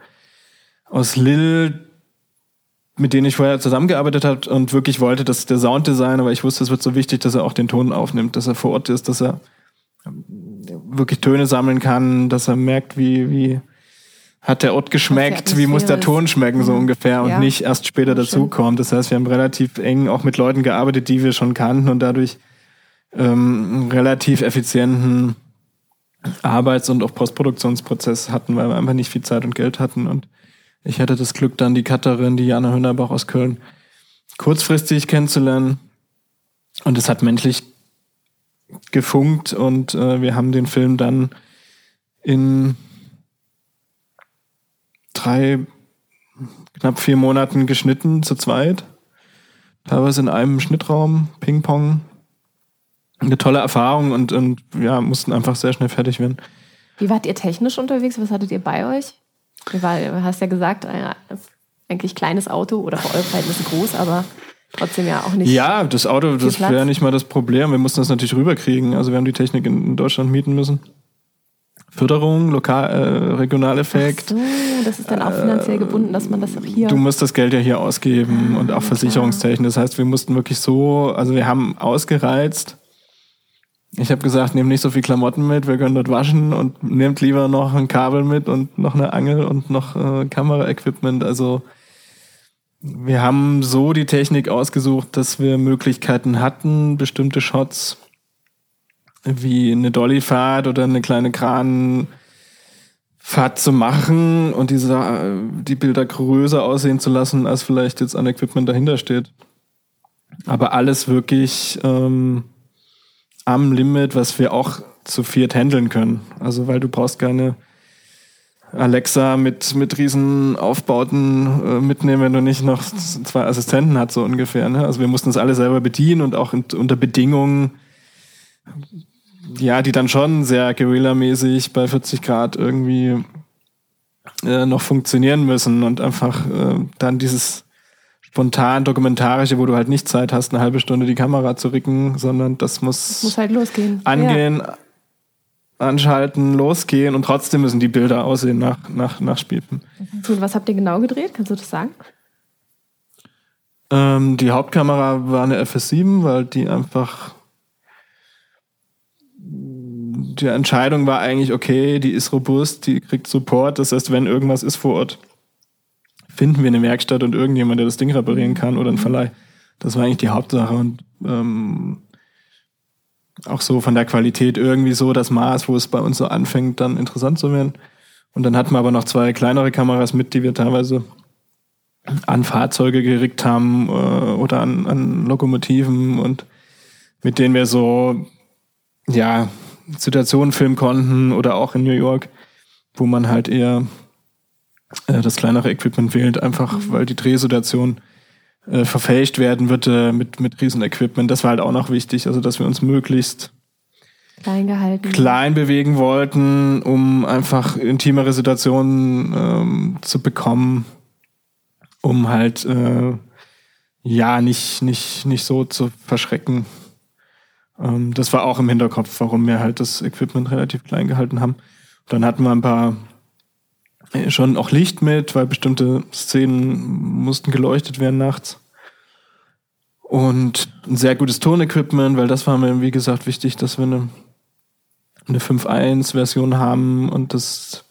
aus Lille, mit denen ich vorher zusammengearbeitet habe und wirklich wollte, dass der Sounddesigner, weil ich wusste, es wird so wichtig, dass er auch den Ton aufnimmt, dass er vor Ort ist, dass er wirklich Töne sammeln kann, dass er merkt, wie, wie hat der Ort geschmeckt, wie muss der Ton schmecken, so ungefähr, und ja. nicht erst später dazukommt. Das heißt, wir haben relativ eng auch mit Leuten gearbeitet, die wir schon kannten und dadurch ähm, relativ effizienten Arbeits- und auch Postproduktionsprozess hatten, weil wir einfach nicht viel Zeit und Geld hatten und ich hatte das Glück, dann die Cutterin, die Jana Hünderbach aus Köln, kurzfristig kennenzulernen. Und es hat menschlich gefunkt und äh, wir haben den Film dann in drei, knapp vier Monaten geschnitten, zu zweit. Teilweise in einem Schnittraum, Ping-Pong. Eine tolle Erfahrung und, und ja, mussten einfach sehr schnell fertig werden. Wie wart ihr technisch unterwegs? Was hattet ihr bei euch? Weil du hast ja gesagt, ein eigentlich kleines Auto oder für eure Verhältnisse groß, aber trotzdem ja auch nicht. Ja, das Auto, das wäre nicht mal das Problem. Wir mussten das natürlich rüberkriegen. Also wir haben die Technik in, Deutschland mieten müssen. Förderung, lokal, äh, Regionaleffekt. Ach so, das ist dann auch finanziell gebunden, dass man das auch hier. Du musst das Geld ja hier ausgeben ah, und auch Versicherungstechnik. Das heißt, wir mussten wirklich so, also wir haben ausgereizt ich habe gesagt, nehmt nicht so viel Klamotten mit, wir können dort waschen und nehmt lieber noch ein Kabel mit und noch eine Angel und noch äh, Kameraequipment. Also wir haben so die Technik ausgesucht, dass wir Möglichkeiten hatten, bestimmte Shots wie eine Dollyfahrt oder eine kleine Kranfahrt zu machen und diese, äh, die Bilder größer aussehen zu lassen, als vielleicht jetzt an Equipment dahinter steht. Aber alles wirklich ähm, am Limit, was wir auch zu viert handeln können. Also weil du brauchst gerne Alexa mit, mit riesen äh, mitnehmen, wenn du nicht noch zwei Assistenten hast, so ungefähr. Ne? Also wir mussten das alle selber bedienen und auch in, unter Bedingungen, ja, die dann schon sehr Guerilla-mäßig bei 40 Grad irgendwie äh, noch funktionieren müssen und einfach äh, dann dieses spontan dokumentarische, wo du halt nicht Zeit hast, eine halbe Stunde die Kamera zu ricken, sondern das muss, das muss halt losgehen. Angehen, ja. anschalten, losgehen und trotzdem müssen die Bilder aussehen nach, nach, nach Spielfilm. Und was habt ihr genau gedreht? Kannst du das sagen? Ähm, die Hauptkamera war eine FS7, weil die einfach die Entscheidung war eigentlich, okay, die ist robust, die kriegt Support. Das heißt, wenn irgendwas ist vor Ort, finden wir eine Werkstatt und irgendjemand, der das Ding reparieren kann oder einen Verleih. Das war eigentlich die Hauptsache. Und ähm, auch so von der Qualität irgendwie so das Maß, wo es bei uns so anfängt, dann interessant zu werden. Und dann hatten wir aber noch zwei kleinere Kameras mit, die wir teilweise an Fahrzeuge gerickt haben äh, oder an, an Lokomotiven und mit denen wir so ja Situationen filmen konnten oder auch in New York, wo man halt eher äh, das kleinere Equipment wählt, einfach mhm. weil die Drehsituation äh, verfälscht werden wird äh, mit, mit Riesenequipment. Das war halt auch noch wichtig, also dass wir uns möglichst klein gehalten. Klein bewegen wollten, um einfach intimere Situationen ähm, zu bekommen, um halt äh, ja nicht, nicht, nicht so zu verschrecken. Ähm, das war auch im Hinterkopf, warum wir halt das Equipment relativ klein gehalten haben. Dann hatten wir ein paar äh, schon auch Licht mit, weil bestimmte Szenen mussten geleuchtet werden nachts. Und ein sehr gutes Tonequipment, weil das war mir, wie gesagt, wichtig, dass wir eine, eine 5.1-Version haben und dass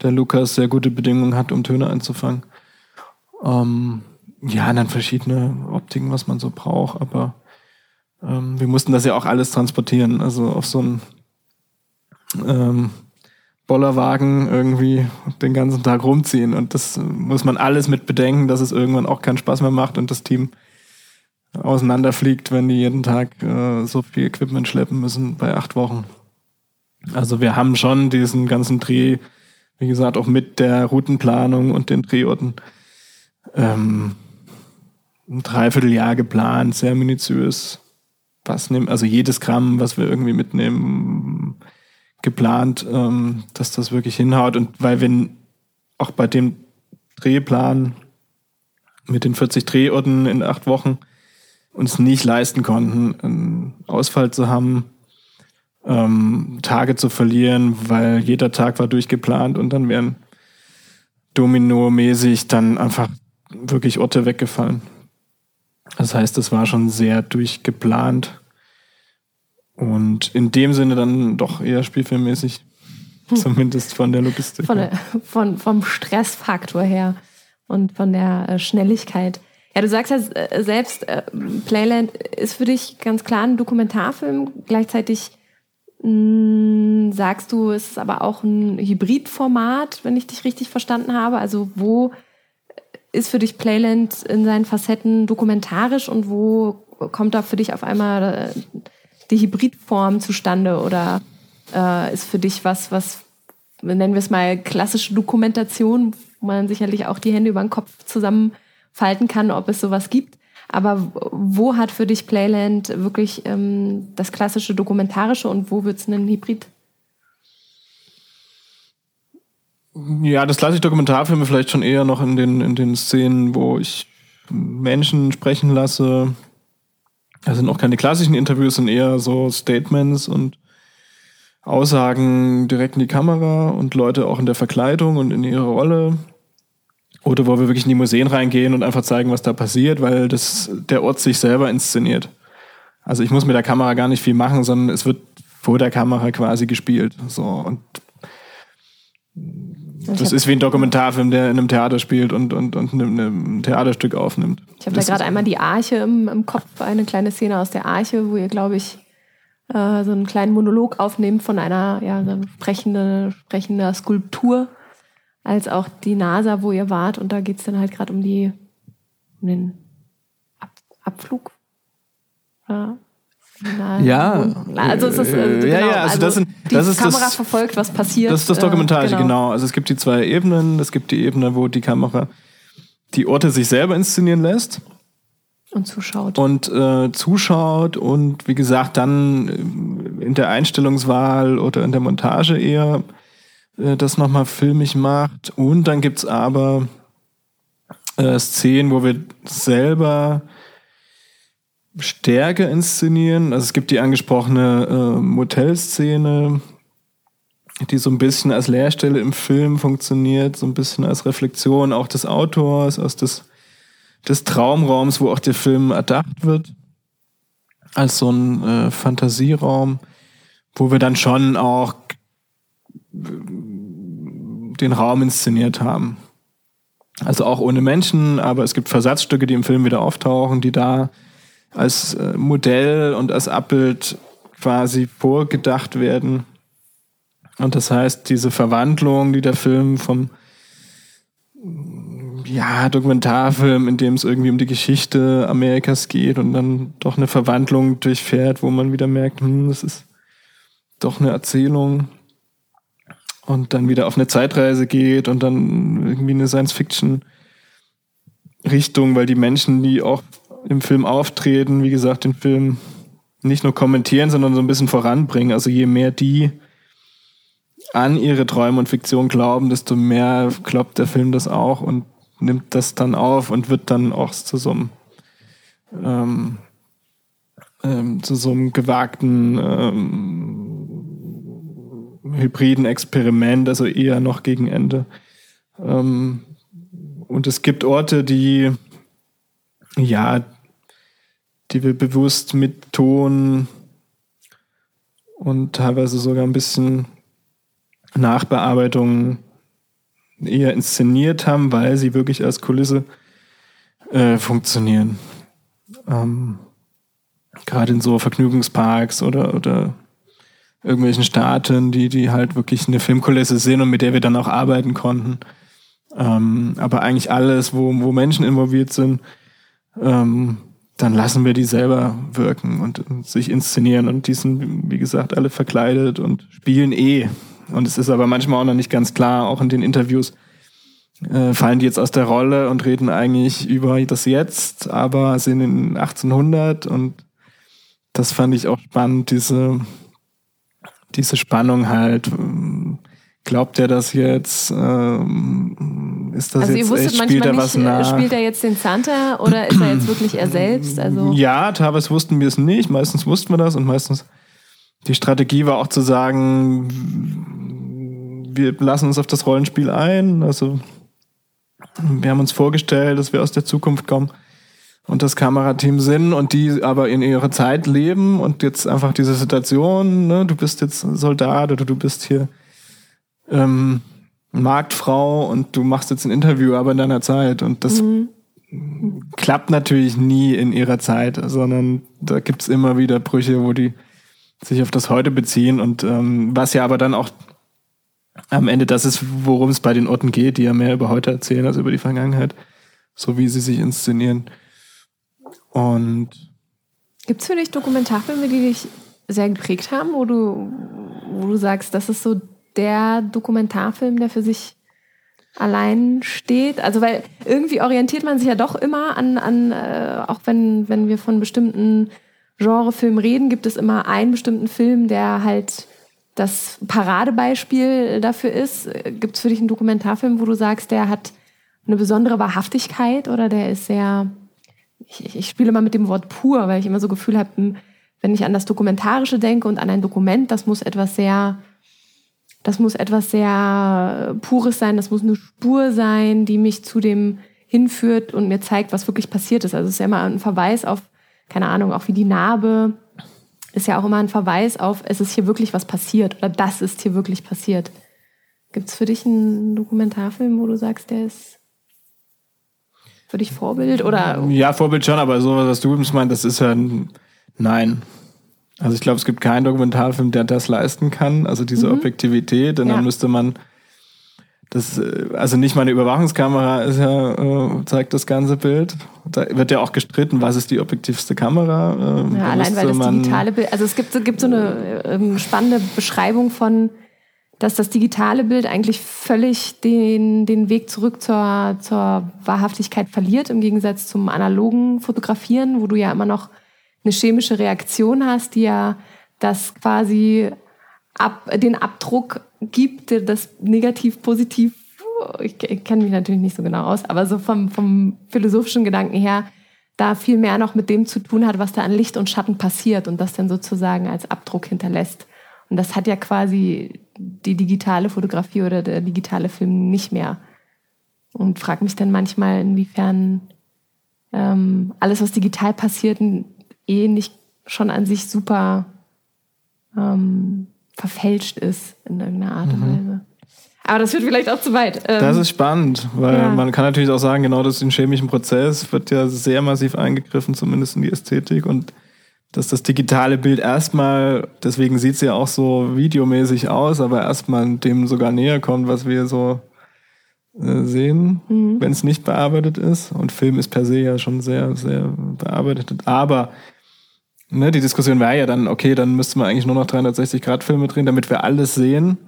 der Lukas sehr gute Bedingungen hat, um Töne einzufangen. Ähm, ja, dann verschiedene Optiken, was man so braucht, aber ähm, wir mussten das ja auch alles transportieren, also auf so ein ähm, Bollerwagen irgendwie den ganzen Tag rumziehen. Und das muss man alles mit bedenken, dass es irgendwann auch keinen Spaß mehr macht und das Team auseinanderfliegt, wenn die jeden Tag äh, so viel Equipment schleppen müssen bei acht Wochen. Also wir haben schon diesen ganzen Dreh, wie gesagt, auch mit der Routenplanung und den Drehorten ähm, ein Dreivierteljahr geplant, sehr minutiös. Was nimmt, also jedes Gramm, was wir irgendwie mitnehmen, geplant, ähm, dass das wirklich hinhaut. Und weil wenn auch bei dem Drehplan mit den 40 Drehorten in acht Wochen uns nicht leisten konnten, einen Ausfall zu haben, ähm, Tage zu verlieren, weil jeder Tag war durchgeplant und dann wären dominomäßig dann einfach wirklich Orte weggefallen. Das heißt, es war schon sehr durchgeplant und in dem Sinne dann doch eher spielfilmmäßig. Hm. Zumindest von der Logistik. Von der, von, vom Stressfaktor her und von der äh, Schnelligkeit. Ja, du sagst ja äh, selbst, äh, Playland ist für dich ganz klar ein Dokumentarfilm. Gleichzeitig mh, hm, sagst du, es ist aber auch ein Hybridformat, wenn ich dich richtig verstanden habe. Also wo ist für dich Playland in seinen Facetten dokumentarisch und wo kommt da für dich auf einmal die Hybridform zustande oder äh, ist für dich was, was nennen wir es mal klassische Dokumentation, wo man sicherlich auch die Hände über den Kopf zusammenfalten kann, ob es sowas gibt. Aber wo hat für dich Playland wirklich ähm, das klassische Dokumentarische und wo wird es ein Hybrid? Ja, das klassische Dokumentarfilme vielleicht schon eher noch in den, in den Szenen, wo ich Menschen sprechen lasse, das sind auch keine klassischen Interviews, sind eher so Statements und Aussagen direkt in die Kamera und Leute auch in der Verkleidung und in ihrer Rolle. Oder wo wir wirklich in die Museen reingehen und einfach zeigen, was da passiert, weil das, der Ort sich selber inszeniert. Also ich muss mit der Kamera gar nicht viel machen, sondern es wird vor der Kamera quasi gespielt. So und das ist wie ein Dokumentarfilm, der in einem Theater spielt und, und, und ein Theaterstück aufnimmt. Ich habe da gerade einmal die Arche im, im, Kopf, eine kleine Szene aus der Arche, wo ihr, glaube ich, äh, so einen kleinen Monolog aufnehmt von einer ja, so sprechende, sprechender Skulptur, als auch die NASA, wo ihr wart. Und da geht es dann halt gerade um, die, um den Ab Abflug. Ja. Na, ja, also es ist, also ja, ja, also, das sind, die das ist Kamera das, verfolgt, was passiert. Das ist das Dokumentarische, äh, genau. genau. Also es gibt die zwei Ebenen. Es gibt die Ebene, wo die Kamera die Orte sich selber inszenieren lässt. Und zuschaut. Und äh, zuschaut und wie gesagt, dann in der Einstellungswahl oder in der Montage eher äh, das nochmal filmig macht. Und dann gibt's aber äh, Szenen, wo wir selber stärker inszenieren. Also es gibt die angesprochene äh, Motelszene, die so ein bisschen als Leerstelle im Film funktioniert, so ein bisschen als Reflexion auch des Autors, aus des, des Traumraums, wo auch der Film erdacht wird, als so ein äh, Fantasieraum, wo wir dann schon auch den Raum inszeniert haben. Also auch ohne Menschen, aber es gibt Versatzstücke, die im Film wieder auftauchen, die da als äh, Modell und als Abbild quasi vorgedacht werden. Und das heißt, diese Verwandlung, die der Film vom ja, Dokumentarfilm, in dem es irgendwie um die Geschichte Amerikas geht und dann doch eine Verwandlung durchfährt, wo man wieder merkt, hm, das ist doch eine Erzählung und dann wieder auf eine Zeitreise geht und dann irgendwie eine Science-Fiction-Richtung, weil die Menschen, die auch im Film auftreten, wie gesagt, den Film nicht nur kommentieren, sondern so ein bisschen voranbringen. Also je mehr die an ihre Träume und Fiktion glauben, desto mehr glaubt der Film das auch und nimmt das dann auf und wird dann auch zu so einem, ähm, ähm, zu so einem gewagten ähm, hybriden Experiment, also eher noch gegen Ende. Ähm, und es gibt Orte, die ja, die wir bewusst mit Ton und teilweise sogar ein bisschen Nachbearbeitung eher inszeniert haben, weil sie wirklich als Kulisse äh, funktionieren. Ähm, Gerade in so Vergnügungsparks oder, oder irgendwelchen Staaten, die, die halt wirklich eine Filmkulisse sind und mit der wir dann auch arbeiten konnten. Ähm, aber eigentlich alles, wo, wo Menschen involviert sind, ähm, dann lassen wir die selber wirken und, sich inszenieren. Und die sind, wie gesagt, alle verkleidet und spielen eh. Und es ist aber manchmal auch noch nicht ganz klar, auch in den Interviews, äh, fallen die jetzt aus der Rolle und reden eigentlich über das Jetzt, aber sind in 1800 und das fand ich auch spannend, diese, diese Spannung halt. Glaubt er das jetzt? Ähm, ist das also jetzt ihr wusstet echt? Spielt manchmal er nicht, äh, nach? spielt er jetzt den Santa oder ist er jetzt wirklich er selbst? Also Ja, teilweise wussten wir es nicht. Meistens wussten wir das und meistens die Strategie war auch zu sagen, wir lassen uns auf das Rollenspiel ein. Also wir haben uns vorgestellt, dass wir aus der Zukunft kommen und das Kamerateam sind und die aber in ihrer Zeit leben und jetzt einfach diese Situation, ne, du bist jetzt Soldat oder du bist hier ähm, Marktfrau und du machst jetzt ein Interview, aber in deiner Zeit. Und das klappt natürlich nie in ihrer Zeit, sondern da gibt's immer wieder Brüche, wo die sich auf das Heute beziehen. Und ähm, was ja aber dann auch am Ende das ist, worum es bei den Orten geht, die ja mehr über heute erzählen als über die Vergangenheit, so wie sie sich inszenieren. Und gibt es für dich Dokumentarfilme, die dich sehr geprägt haben, wo du, wo du sagst, das ist so der Dokumentarfilm, der für sich allein steht? Also weil irgendwie orientiert man sich ja doch immer an, an äh, auch wenn, wenn wir von bestimmten Genrefilmen reden, gibt es immer einen bestimmten Film, der halt das Paradebeispiel dafür ist. Gibt es für dich einen Dokumentarfilm, wo du sagst, der hat eine besondere Wahrhaftigkeit oder der ist sehr, ich, ich spiele mal mit dem Wort pur, weil ich immer so Gefühl habe, wenn ich an das Dokumentarische denke und an ein Dokument, das muss etwas sehr, das muss etwas sehr Pures sein, das muss eine Spur sein, die mich zu dem hinführt und mir zeigt, was wirklich passiert ist. Also es ist ja immer ein Verweis auf, keine Ahnung, auch wie die Narbe ist ja auch immer ein Verweis auf, es ist hier wirklich was passiert oder das ist hier wirklich passiert. Gibt es für dich einen Dokumentarfilm, wo du sagst, der ist für dich Vorbild oder? ja, Vorbild schon, aber so was du meinst, das ist ja ein Nein. Also ich glaube, es gibt keinen Dokumentarfilm, der das leisten kann, also diese Objektivität, denn Ja. dann müsste man das, äh, also nicht mal eine Überwachungskamera ist ja, äh, zeigt das ganze Bild. Da wird ja auch gestritten, was ist die objektivste Kamera. Ähm, Ja, allein weil das digitale Bild, also es gibt, so- gibt so eine ähm, spannende Beschreibung von, dass das digitale Bild eigentlich völlig den, den Weg zurück zur, zur Wahrhaftigkeit verliert, im Gegensatz zum analogen Fotografieren, wo du ja immer noch eine chemische Reaktion hast, die ja das quasi ab, den Abdruck gibt, das negativ, positiv, ich, ich kenne mich natürlich nicht so genau aus, aber so vom, vom philosophischen Gedanken her, da viel mehr noch mit dem zu tun hat, was da an Licht und Schatten passiert und das dann sozusagen als Abdruck hinterlässt. Und das hat ja quasi die digitale Fotografie oder der digitale Film nicht mehr. Und frage mich dann manchmal, inwiefern ähm, alles, was digital passiert, eh nicht schon an sich super ähm, verfälscht ist in irgendeiner Art und Weise. Aber das führt vielleicht auch zu weit. Ähm, Das ist spannend, weil Ja. man kann natürlich auch sagen, genau das in chemischen Prozess wird ja sehr massiv eingegriffen, zumindest in die Ästhetik und dass das digitale Bild erstmal, deswegen sieht es ja auch so videomäßig aus, aber erstmal dem sogar näher kommt, was wir so äh, sehen, wenn es nicht bearbeitet ist. Und Film ist per se ja schon sehr, sehr bearbeitet. Aber ne, die Diskussion wäre ja dann, okay, dann müsste man eigentlich nur noch 360-Grad-Filme drehen, damit wir alles sehen.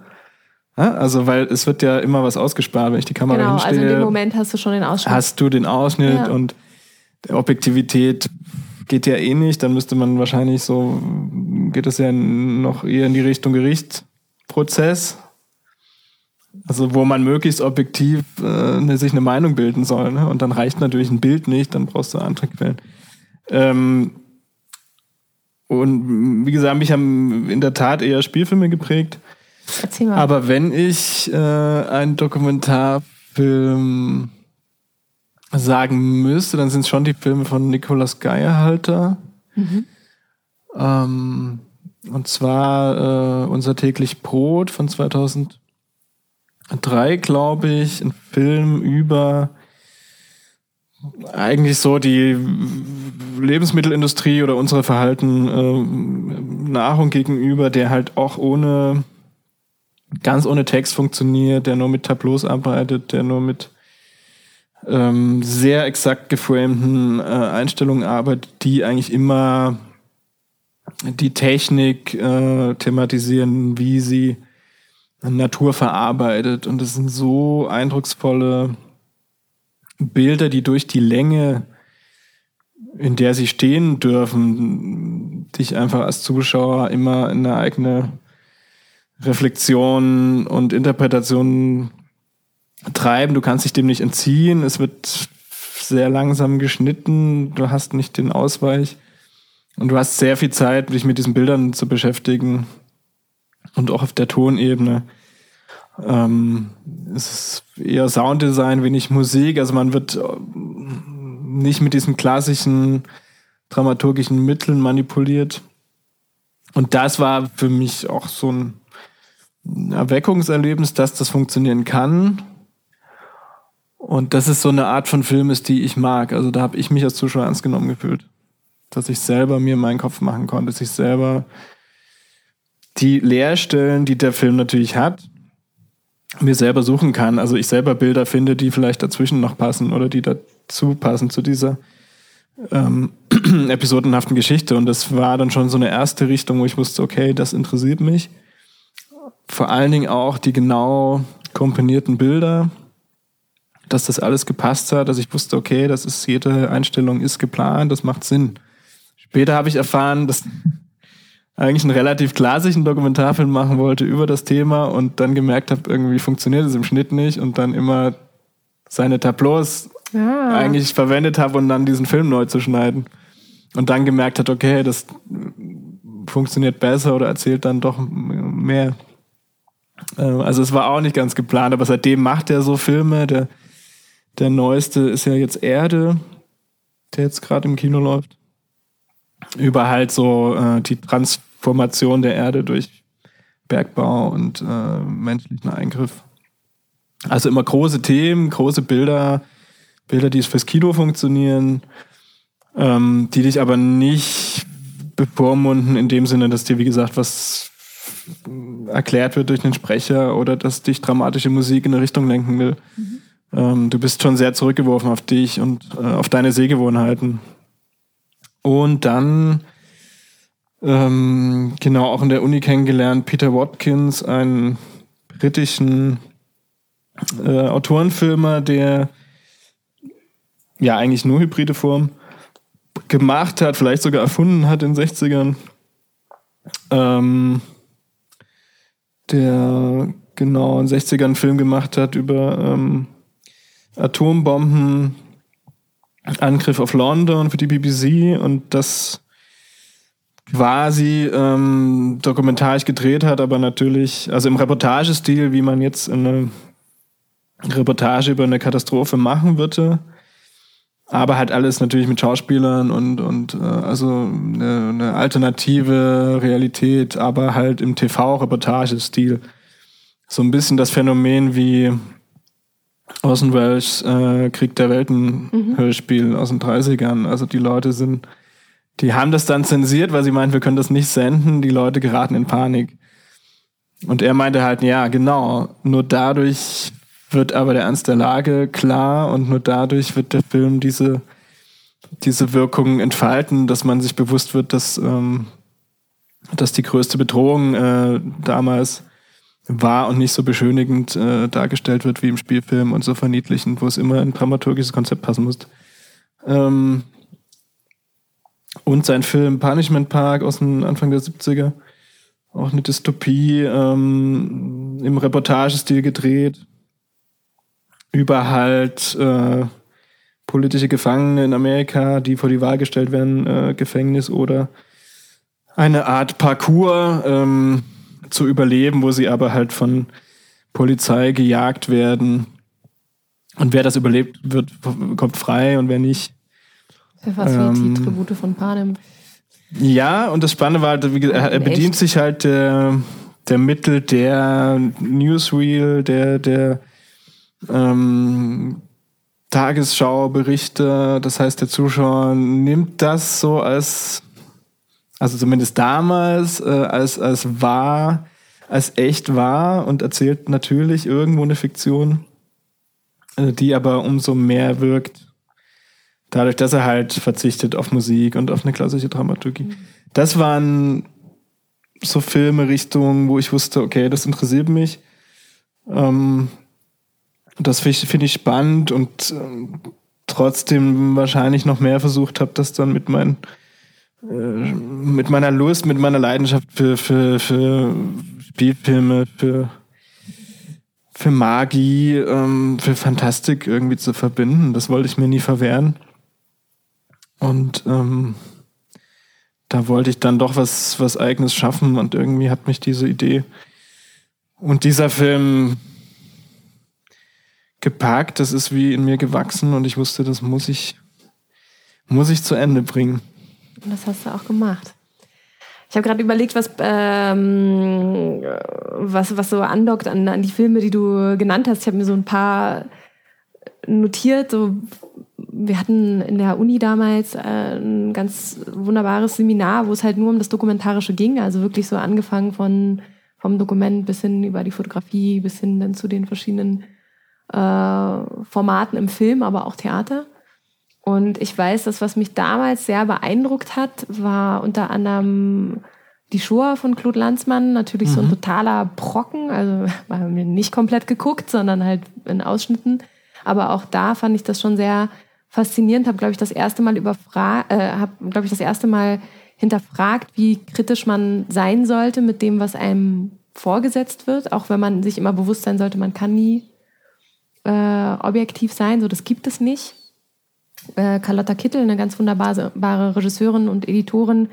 Ja, also, weil es wird ja immer was ausgespart, wenn ich die Kamera genau, also hinstehe in dem Moment hast du schon den Ausschnitt. hast du den Ausschnitt Ja. und Objektivität geht ja eh nicht, dann müsste man wahrscheinlich so, geht es ja noch eher in die Richtung Gerichtsprozess. Also wo man möglichst objektiv äh, eine, sich eine Meinung bilden soll. Ne? Und dann reicht natürlich ein Bild nicht, dann brauchst du andere Quellen. Ähm, und wie gesagt, mich haben in der Tat eher Spielfilme geprägt. Erzähl mal. Aber wenn ich äh, einen Dokumentarfilm sagen müsste, dann sind es schon die Filme von Nikolaus Geierhalter. Ähm, und zwar äh, Unser täglich Brot von 2003, glaube ich. Ein Film über eigentlich so die Lebensmittelindustrie oder unsere Verhalten äh, Nahrung gegenüber, der halt auch ohne ganz ohne Text funktioniert, der nur mit Tableaus arbeitet, der nur mit ähm, sehr exakt geframten äh, Einstellungen arbeitet, die eigentlich immer die Technik äh, thematisieren, wie sie Natur verarbeitet. Und das sind so eindrucksvolle Bilder, die durch die Länge, in der sie stehen dürfen, dich einfach als Zuschauer immer in eine eigene Reflexion und Interpretation treiben. Du kannst dich dem nicht entziehen. Es wird sehr langsam geschnitten. Du hast nicht den Ausweich. Und du hast sehr viel Zeit, dich mit diesen Bildern zu beschäftigen. Und auch auf der Tonebene. Ähm, es ist eher Sounddesign, wenig Musik. Also man wird äh, nicht mit diesen klassischen dramaturgischen Mitteln manipuliert. Und das war für mich auch so ein Erweckungserlebnis, dass das funktionieren kann. Und das ist so eine Art von Film ist, die ich mag. Also da habe ich mich als Zuschauer ernst genommen gefühlt. Dass ich selber mir meinen Kopf machen konnte, dass ich selber die Leerstellen, die der Film natürlich hat, mir selber suchen kann. Also ich selber Bilder finde, die vielleicht dazwischen noch passen oder die dazu passen zu dieser ähm, episodenhaften Geschichte. Und das war dann schon so eine erste Richtung, wo ich wusste, okay, das interessiert mich. Vor allen Dingen auch die genau komponierten Bilder, dass das alles gepasst hat, dass ich wusste, okay, das ist jede Einstellung ist geplant, das macht Sinn. Später habe ich erfahren, dass eigentlich einen relativ klassischen Dokumentarfilm machen wollte über das Thema und dann gemerkt habe, irgendwie funktioniert es im Schnitt nicht und dann immer seine Tableaus Ah. eigentlich verwendet habe und dann diesen Film neu zu schneiden. Und dann gemerkt hat, okay, das funktioniert besser oder erzählt dann doch mehr. Äh, Also es war auch nicht ganz geplant, aber seitdem macht er so Filme. Der, der neueste ist ja jetzt Erde, der jetzt gerade im Kino läuft. Über halt so äh, die Transformation der Erde durch Bergbau und äh, menschlichen Eingriff. Also immer große Themen, große Bilder, Bilder, die fürs Kino funktionieren, ähm, die dich aber nicht bevormunden in dem Sinne, dass dir, wie gesagt, was erklärt wird durch einen Sprecher oder dass dich dramatische Musik in eine Richtung lenken will. Ähm, du bist schon sehr zurückgeworfen auf dich und äh, auf deine Sehgewohnheiten. Und dann, ähm, genau, auch in der Uni kennengelernt, Peter Watkins, einen britischen äh, Autorenfilmer, der ja eigentlich nur hybride Form gemacht hat, vielleicht sogar erfunden hat in den 60ern. Ähm, der genau in den 60ern einen Film gemacht hat über ähm, Atombomben, Angriff auf London für die BBC und das quasi ähm, dokumentarisch gedreht hat, aber natürlich, also im Reportagestil, wie man jetzt eine Reportage über eine Katastrophe machen würde, aber halt alles natürlich mit Schauspielern und, und äh, also eine, eine alternative Realität, aber halt im TV-Reportagestil. So ein bisschen das Phänomen wie Orson Welles äh, Krieg der Welten mhm. Hörspiel aus den 30ern. Also die Leute sind, die haben das dann zensiert, weil sie meinten, wir können das nicht senden. Die Leute geraten in Panik. Und er meinte halt, ja, genau, nur dadurch wird aber der Ernst der Lage klar und nur dadurch wird der Film diese, diese Wirkung entfalten, dass man sich bewusst wird, dass, ähm, dass die größte Bedrohung äh, damals war und nicht so beschönigend äh, dargestellt wird wie im Spielfilm und so verniedlichend, wo es immer ein dramaturgisches Konzept passen muss. Ähm, und sein Film Punishment Park aus dem Anfang der 70er, auch eine Dystopie ähm, im Reportagestil gedreht über halt äh, politische Gefangene in Amerika, die vor die Wahl gestellt werden, äh, Gefängnis oder eine Art Parcours ähm, zu überleben, wo sie aber halt von Polizei gejagt werden. Und wer das überlebt, wird, kommt frei und wer nicht. Fast ähm, wie die Tribute von Panem. Ja, und das Spannende war, halt, er, er bedient sich halt der, der Mittel der Newsreel, der, der ähm, Tagesschau-Berichte. Das heißt, der Zuschauer nimmt das so als, also zumindest damals, äh, als, als wahr, als echt wahr und erzählt natürlich irgendwo eine Fiktion, äh, die aber umso mehr wirkt. Dadurch, dass er halt verzichtet auf Musik und auf eine klassische Dramaturgie. Mhm. Das waren so Filme, Richtungen, wo ich wusste, okay, das interessiert mich. Ähm, das finde ich, find ich spannend und äh, trotzdem wahrscheinlich noch mehr versucht habe, das dann mit meinen äh, mit meiner Lust, mit meiner Leidenschaft für, für, für Spielfilme, für, für Magie, ähm, für Fantastik irgendwie zu verbinden. Das wollte ich mir nie verwehren. Und ähm, da wollte ich dann doch was, was Eigenes schaffen und irgendwie hat mich diese Idee und dieser Film gepackt, das ist wie in mir gewachsen und ich wusste, das muss ich, muss ich zu Ende bringen. Und das hast du auch gemacht. Ich habe gerade überlegt, was, ähm, was, was so andockt an, an die Filme, die du genannt hast. Ich habe mir so ein paar notiert. So, wir hatten in der Uni damals äh, ein ganz wunderbares Seminar, wo es halt nur um das Dokumentarische ging. Also wirklich so angefangen von vom Dokument bis hin über die Fotografie, bis hin dann zu den verschiedenen äh, Formaten im Film, aber auch Theater. Und ich weiß, dass was mich damals sehr beeindruckt hat, war unter anderem die Shoah von Claude Lanzmann. Natürlich mhm. so ein mhm. totaler Brocken. Also haben wir nicht komplett geguckt, sondern halt in Ausschnitten. Aber auch da fand ich das schon sehr faszinierend. Habe, glaube ich, das erste Mal überfragt, äh, habe, glaube ich, das erste Mal hinterfragt, wie kritisch man sein sollte mit dem, was einem vorgesetzt wird. Auch wenn man sich immer bewusst sein sollte, man kann nie äh, objektiv sein, so das gibt es nicht. Äh, Carlotta Kittel, eine ganz wunderbare Regisseurin und Editorin,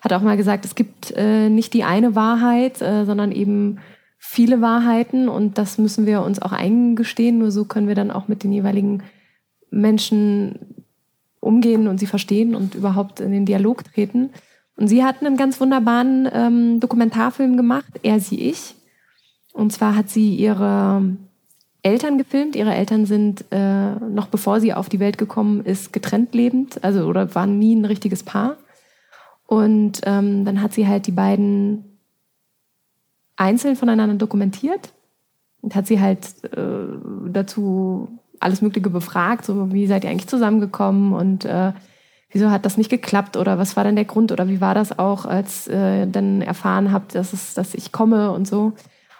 hat auch mal gesagt, es gibt äh, nicht die eine Wahrheit, äh, sondern eben viele Wahrheiten und das müssen wir uns auch eingestehen. Nur so können wir dann auch mit den jeweiligen Menschen umgehen und sie verstehen und überhaupt in den Dialog treten. Und sie hat einen ganz wunderbaren ähm, Dokumentarfilm gemacht, Er, sie, ich. Und zwar hat sie ihre Eltern gefilmt. Ihre Eltern sind, äh, noch bevor sie auf die Welt gekommen ist, getrennt lebend, also oder waren nie ein richtiges Paar. Und ähm, dann hat sie halt die beiden einzeln voneinander dokumentiert und hat sie halt äh, dazu alles Mögliche befragt, so wie seid ihr eigentlich zusammengekommen und äh, wieso hat das nicht geklappt oder was war denn der Grund oder wie war das auch, als äh, dann erfahren habt, dass, es, dass ich komme und so.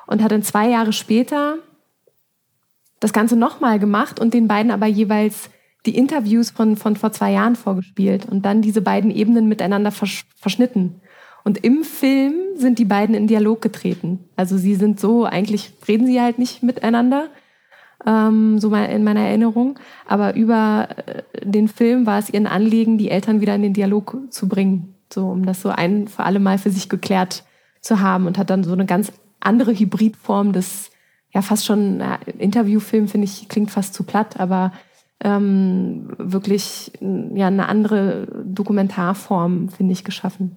Und hat dann zwei Jahre später das Ganze nochmal gemacht und den beiden aber jeweils die Interviews von, von vor zwei Jahren vorgespielt und dann diese beiden Ebenen miteinander versch verschnitten. Und im Film sind die beiden in Dialog getreten. Also sie sind so, eigentlich reden sie halt nicht miteinander, ähm, so mal in meiner Erinnerung. Aber über äh, den Film war es ihren Anliegen, die Eltern wieder in den Dialog zu bringen. So, um das so ein für alle Mal für sich geklärt zu haben und hat dann so eine ganz andere Hybridform des ja fast schon, ja, Interviewfilm finde ich, klingt fast zu platt, aber ähm, wirklich ja, eine andere Dokumentarform, finde ich, geschaffen.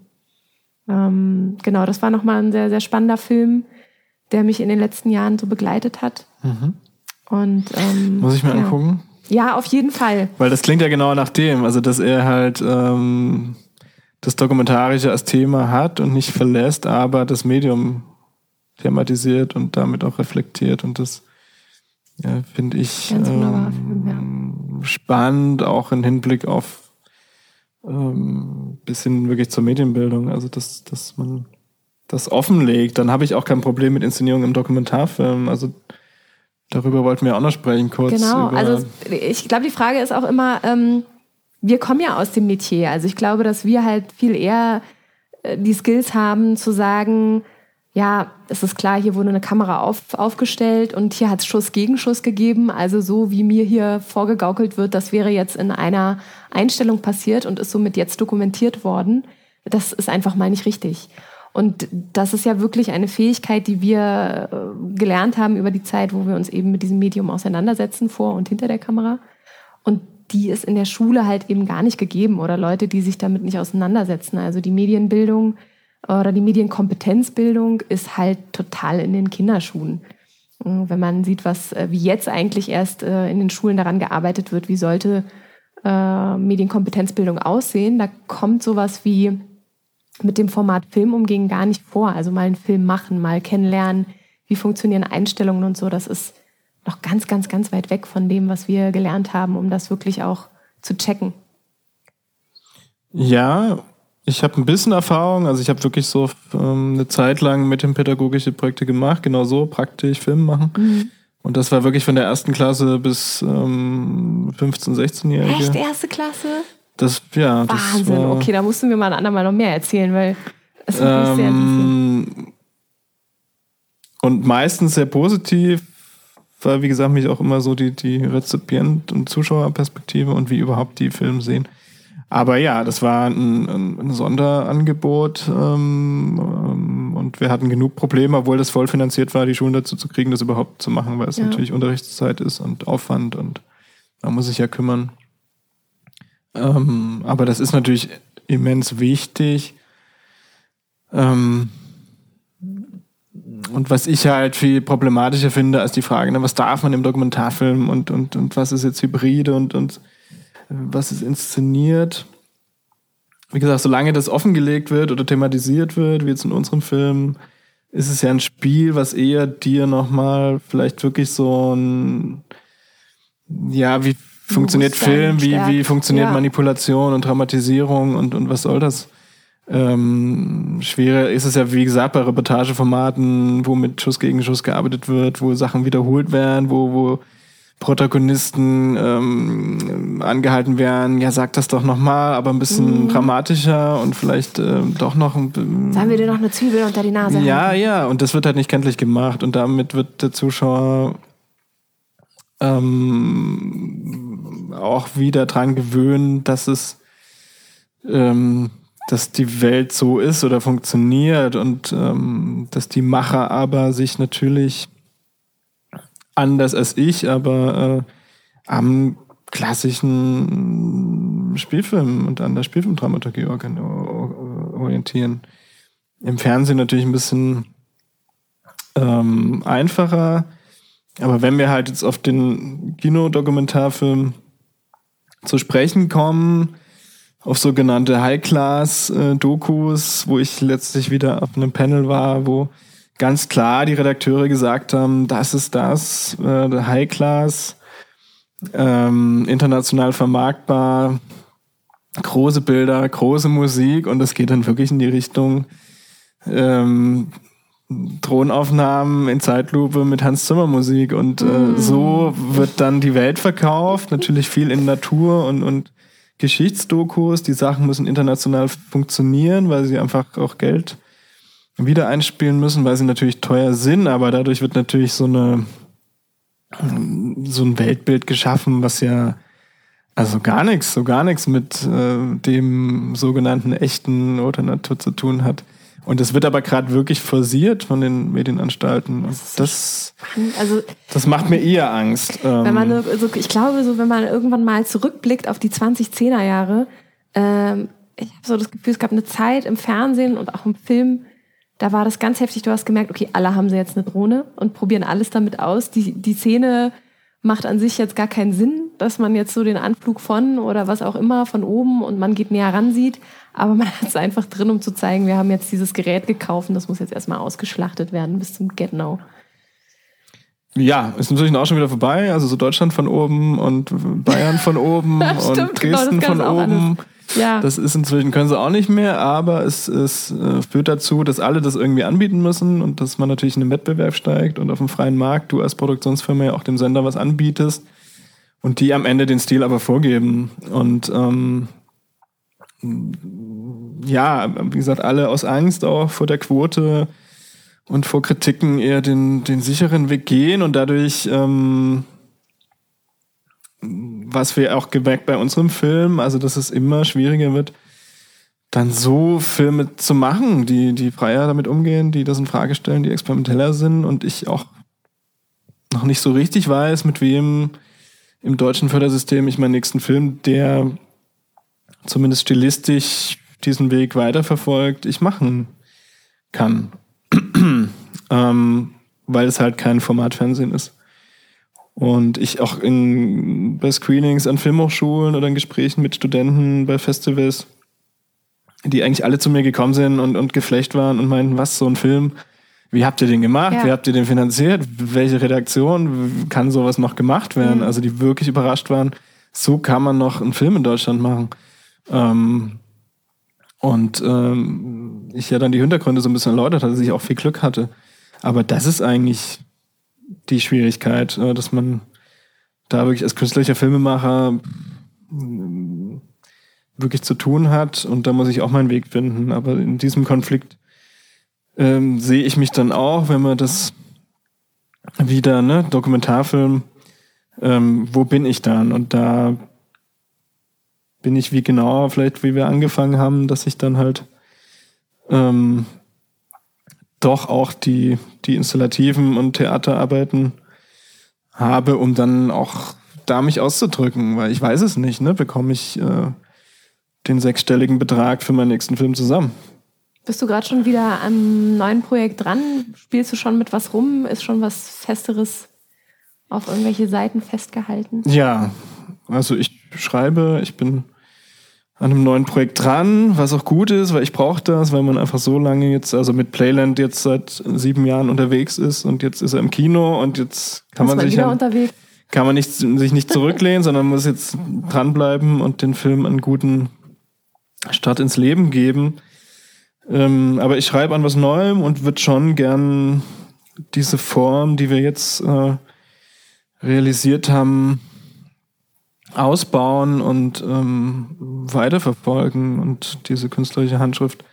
Ähm, genau, das war nochmal ein sehr, sehr spannender Film, der mich in den letzten Jahren so begleitet hat. Mhm. Und, ähm, Muss ich mir ja. angucken? Ja, auf jeden Fall. Weil das klingt ja genau nach dem, also dass er halt ähm, das Dokumentarische als Thema hat und nicht verlässt, aber das Medium thematisiert und damit auch reflektiert und das ja, finde ich ähm, spannend, auch im Hinblick auf ähm, bisschen wirklich zur Medienbildung, also dass, dass man das offenlegt, dann habe ich auch kein Problem mit Inszenierung im Dokumentarfilm. Also darüber wollten wir auch noch sprechen kurz. Genau, also ich glaube, die Frage ist auch immer, ähm, wir kommen ja aus dem Metier. Also ich glaube, dass wir halt viel eher äh, die Skills haben zu sagen, ja, es ist klar, hier wurde eine Kamera auf, aufgestellt und hier hat es Schuss gegen Schuss gegeben. Also so wie mir hier vorgegaukelt wird, das wäre jetzt in einer Einstellung passiert und ist somit jetzt dokumentiert worden. Das ist einfach mal nicht richtig. Und das ist ja wirklich eine Fähigkeit, die wir äh, gelernt haben über die Zeit, wo wir uns eben mit diesem Medium auseinandersetzen, vor und hinter der Kamera. Und die ist in der Schule halt eben gar nicht gegeben oder Leute, die sich damit nicht auseinandersetzen. Also die Medienbildung oder die Medienkompetenzbildung ist halt total in den Kinderschuhen. Äh, Wenn man sieht, was äh, wie jetzt eigentlich erst äh, in den Schulen daran gearbeitet wird, wie sollte äh, Medienkompetenzbildung aussehen, da kommt sowas wie mit dem Format Film umgehen gar nicht vor. Also mal einen Film machen, mal kennenlernen, wie funktionieren Einstellungen und so. Das ist noch ganz, ganz, ganz weit weg von dem, was wir gelernt haben, um das wirklich auch zu checken. Ja, ich habe ein bisschen Erfahrung. Also ich habe wirklich so ähm, eine Zeit lang mit dem pädagogische Projekte gemacht, genau so, praktisch Film machen. Und das war wirklich von der ersten Klasse bis ähm, 15, 16-Jährige. Echt erste Klasse? Das, ja, das Wahnsinn. war, Okay, da mussten wir mal ein andermal noch mehr erzählen, weil es würde mich sehr. Ähm, und meistens sehr positiv, weil, wie gesagt, mich auch immer so die, die Rezipient- und Zuschauerperspektive und wie überhaupt die Film sehen. Aber ja, das war ein, ein, ein Sonderangebot ähm, ähm, und wir hatten genug Probleme, obwohl das voll finanziert war, die Schulen dazu zu kriegen, das überhaupt zu machen, weil es Ja. natürlich Unterrichtszeit ist und Aufwand und man muss sich ja kümmern. Ähm, aber das ist natürlich immens wichtig. Ähm, und was ich halt viel problematischer finde als die Frage, ne, was darf man im Dokumentarfilm und, und, und was ist jetzt Hybride und, und äh, was ist inszeniert. Wie gesagt, solange das offengelegt wird oder thematisiert wird, wie jetzt in unserem Film, ist es ja ein Spiel, was eher dir nochmal vielleicht wirklich so ein, ja, wie funktioniert Film, wie, wie funktioniert Ja. Manipulation und Dramatisierung und, und was soll das? Ähm, schwerer ist es ja, wie gesagt, bei Reportageformaten, wo mit Schuss gegen Schuss gearbeitet wird, wo Sachen wiederholt werden, wo, wo Protagonisten ähm, angehalten werden, ja, sag das doch nochmal, aber ein bisschen dramatischer und vielleicht ähm, doch noch ein Sollen wir dir noch eine Zwiebel unter die Nase ja, halten? ja, und das wird halt nicht kenntlich gemacht und damit wird der Zuschauer ähm, auch wieder dran gewöhnt, dass es, ähm, dass die Welt so ist oder funktioniert und ähm, dass die Macher aber sich natürlich anders als ich, aber äh, am klassischen Spielfilm und an der Spielfilmdramaturgie orientieren. Im Fernsehen natürlich ein bisschen ähm, einfacher. Aber wenn wir halt jetzt auf den Kinodokumentarfilm zu sprechen kommen, auf sogenannte High-Class-Dokus, wo ich letztlich wieder auf einem Panel war, wo ganz klar die Redakteure gesagt haben, das ist das, äh, High-Class, ähm, international vermarktbar, große Bilder, große Musik und das geht dann wirklich in die Richtung ähm, Drohnenaufnahmen in Zeitlupe mit Hans Zimmer Musik und äh, so wird dann die Welt verkauft, natürlich viel in Natur und, und Geschichtsdokus. Die Sachen müssen international funktionieren, weil sie einfach auch Geld wieder einspielen müssen, weil sie natürlich teuer sind, aber dadurch wird natürlich so eine so ein Weltbild geschaffen, was ja also gar nichts, so gar nichts mit äh, dem sogenannten echten oder Natur zu tun hat. Und das wird aber gerade wirklich forciert von den Medienanstalten. Und das, Also das macht mir eher Angst. Wenn man so, so, ich glaube, so wenn man irgendwann mal zurückblickt auf die 2010er Jahre, ähm, ich habe so das Gefühl, es gab eine Zeit im Fernsehen und auch im Film, da war das ganz heftig. Du hast gemerkt, okay, alle haben sie jetzt eine Drohne und probieren alles damit aus. Die, die Szene macht an sich jetzt gar keinen Sinn, dass man jetzt so den Anflug von oder was auch immer von oben und man geht näher ran sieht. Aber man hat es einfach drin, um zu zeigen, wir haben jetzt dieses Gerät gekauft und das muss jetzt erstmal ausgeschlachtet werden bis zum Get-No. Ja, ist natürlich auch schon wieder vorbei. Also so Deutschland von oben und Bayern von oben Stimmt, und genau, Dresden gab's von oben. Ja. Das ist inzwischen, können sie auch nicht mehr, aber es, es äh, führt dazu, dass alle das irgendwie anbieten müssen und dass man natürlich in den Wettbewerb steigt und auf dem freien Markt du als Produktionsfirma ja auch dem Sender was anbietest und die am Ende den Stil aber vorgeben. Und ähm, ja, wie gesagt, alle aus Angst auch vor der Quote und vor Kritiken eher den, den sicheren Weg gehen und dadurch, ähm, was wir auch gemerkt bei unserem Film, also dass es immer schwieriger wird, dann so Filme zu machen, die, die freier damit umgehen, die das in Frage stellen, die experimenteller sind und ich auch noch nicht so richtig weiß, mit wem im deutschen Fördersystem ich meinen nächsten Film, der zumindest stilistisch diesen Weg weiterverfolgt, ich machen kann. ähm, weil es halt kein Formatfernsehen ist. Und ich auch in, bei Screenings an Filmhochschulen oder in Gesprächen mit Studenten bei Festivals, die eigentlich alle zu mir gekommen sind und, und geflecht waren und meinten, was, so ein Film, wie habt ihr den gemacht? Ja. Wie habt ihr den finanziert? Welche Redaktion kann sowas noch gemacht werden? Mhm. Also die wirklich überrascht waren, so kann man noch einen Film in Deutschland machen. Ähm, und ähm, ich ja dann die Hintergründe so ein bisschen erläutert hatte, dass ich auch viel Glück hatte. Aber das ist eigentlich die Schwierigkeit, äh, dass man da wirklich als künstlicher Filmemacher wirklich zu tun hat und da muss ich auch meinen Weg finden. Aber in diesem Konflikt ähm, sehe ich mich dann auch, wenn man das wieder, ne, Dokumentarfilm, ähm, wo bin ich dann? Und da bin ich wie genau, vielleicht wie wir angefangen haben, dass ich dann halt ähm, doch auch die, die installativen und Theaterarbeiten habe, um dann auch da mich auszudrücken, weil ich weiß es nicht, ne? Bekomme ich äh, den sechsstelligen Betrag für meinen nächsten Film zusammen? Bist du gerade schon wieder am neuen Projekt dran? Spielst du schon mit was rum? Ist schon was Festeres auf irgendwelche Seiten festgehalten? Ja, also ich schreibe, ich bin an einem neuen Projekt dran, was auch gut ist, weil ich brauche das, weil man einfach so lange jetzt, also mit Playland jetzt seit sieben Jahren unterwegs ist und jetzt ist er im Kino und jetzt kann man mal sich unterwegs? kann man nicht, sich nicht zurücklehnen, sondern muss jetzt dranbleiben und den Film einen guten Start ins Leben geben. Ähm, aber ich schreibe an was Neuem und würde schon gern diese Form, die wir jetzt äh, realisiert haben, ausbauen und ähm, weiterverfolgen und diese künstlerische Handschrift.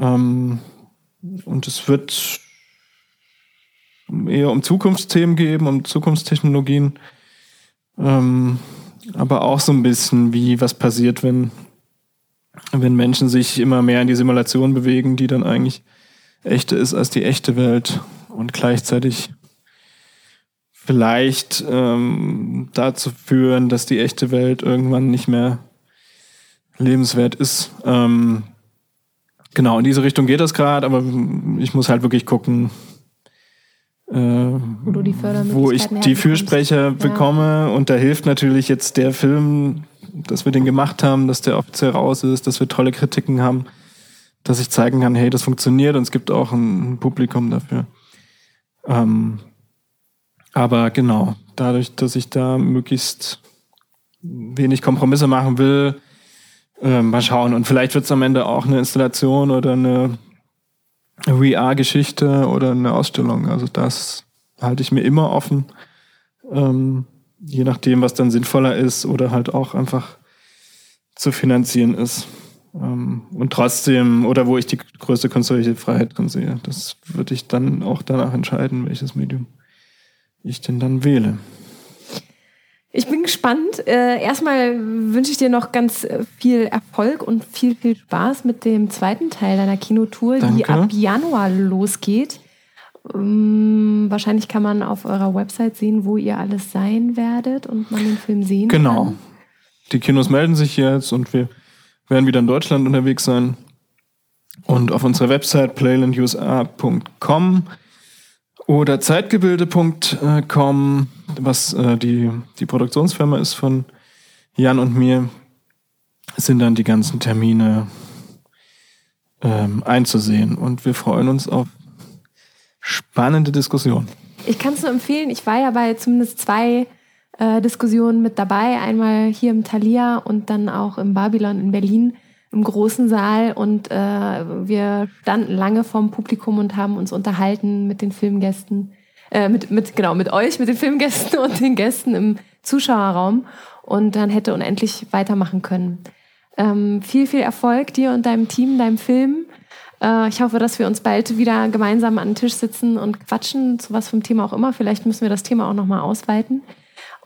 Ähm, und es wird eher um Zukunftsthemen geben, um Zukunftstechnologien, ähm, aber auch so ein bisschen, wie was passiert, wenn, wenn Menschen sich immer mehr in die Simulation bewegen, die dann eigentlich echter ist als die echte Welt und gleichzeitig vielleicht ähm, dazu führen, dass die echte Welt irgendwann nicht mehr lebenswert ist. Ähm, genau, in diese Richtung geht das gerade, aber ich muss halt wirklich gucken, äh, Wo wo ich die. Fürsprecher Ja. bekomme. Und da hilft natürlich jetzt der Film, dass wir den gemacht haben, dass der offiziell raus ist, dass wir tolle Kritiken haben, dass ich zeigen kann, hey, das funktioniert und es gibt auch ein Publikum dafür. Ähm, aber genau, dadurch, dass ich da möglichst wenig Kompromisse machen will, äh, mal schauen. Und vielleicht wird es am Ende auch eine Installation oder eine VR-Geschichte oder eine Ausstellung. Also das halte ich mir immer offen, ähm, je nachdem, was dann sinnvoller ist oder halt auch einfach zu finanzieren ist. Ähm, und trotzdem, oder wo ich die größte künstlerische Freiheit drin sehe, das würde ich dann auch danach entscheiden, welches Medium ich denn dann wähle. Ich bin gespannt. Äh, erstmal wünsche ich dir noch ganz äh, viel Erfolg und viel, viel Spaß mit dem zweiten Teil deiner Kinotour, Danke. die ab Januar losgeht. Ähm, wahrscheinlich kann man auf eurer Website sehen, wo ihr alles sein werdet und man den Film sehen Genau. kann. Die Kinos melden sich jetzt und wir werden wieder in Deutschland unterwegs sein. Und auf unserer Website playlandusa.com oder zeitgebilde.com, was äh, die, die Produktionsfirma ist von Jan und mir, sind dann die ganzen Termine ähm, einzusehen. Und wir freuen uns auf spannende Diskussionen. Ich kann es nur empfehlen. Ich war ja bei zumindest zwei äh, Diskussionen mit dabei. Einmal hier im Thalia und dann auch im Babylon in Berlin im großen Saal. Und äh, wir standen lange vorm Publikum und haben uns unterhalten mit den Filmgästen. Äh, mit, mit, genau, mit euch, mit den Filmgästen und den Gästen im Zuschauerraum. Und dann hätte unendlich weitermachen können. Ähm, viel, viel Erfolg dir und deinem Team, deinem Film. Äh, ich hoffe, dass wir uns bald wieder gemeinsam an den Tisch sitzen und quatschen, zu was für einem Thema auch immer. Vielleicht müssen wir das Thema auch nochmal ausweiten.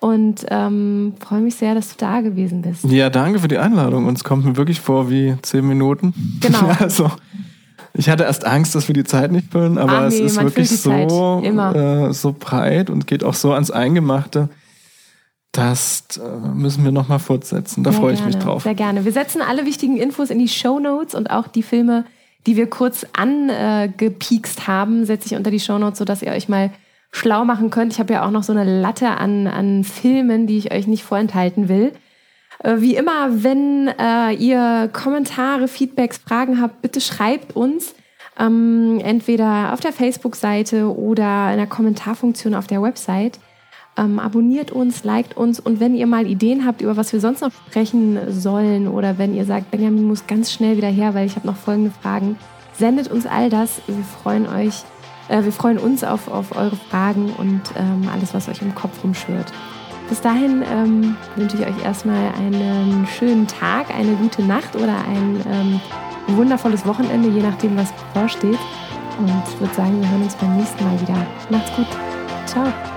Und ähm, freue mich sehr, dass du da gewesen bist. Ja, danke für die Einladung. Uns kommt mir wirklich vor wie zehn Minuten. Genau. Also, ich hatte erst Angst, dass wir die Zeit nicht füllen, aber Ah, es nee, ist man wirklich so, äh, so breit und geht auch so ans Eingemachte. Das äh, müssen wir nochmal fortsetzen. Da Sehr freue ich mich gerne, drauf. Sehr gerne. Wir setzen alle wichtigen Infos in die Show Notes und auch die Filme, die wir kurz angepiekst haben, setze ich unter die Show Notes, sodass ihr euch mal schlau machen könnt. Ich habe ja auch noch so eine Latte an, an Filmen, die ich euch nicht vorenthalten will. Äh, Wie immer, wenn äh, ihr Kommentare, Feedbacks, Fragen habt, bitte schreibt uns. Ähm, entweder auf der Facebook-Seite oder in der Kommentarfunktion auf der Website. Ähm, abonniert uns, liked uns und wenn ihr mal Ideen habt, über was wir sonst noch sprechen sollen oder wenn ihr sagt, Benjamin muss ganz schnell wieder her, weil ich habe noch folgende Fragen, sendet uns all das. Wir freuen euch, äh, wir freuen uns auf, auf eure Fragen und ähm, alles, was euch im Kopf rumschwirrt. Bis dahin ähm, wünsche ich euch erstmal einen schönen Tag, eine gute Nacht oder ein ähm, wundervolles Wochenende, je nachdem, was bevorsteht. Und ich würde sagen, wir hören uns beim nächsten Mal wieder. Macht's gut. Ciao.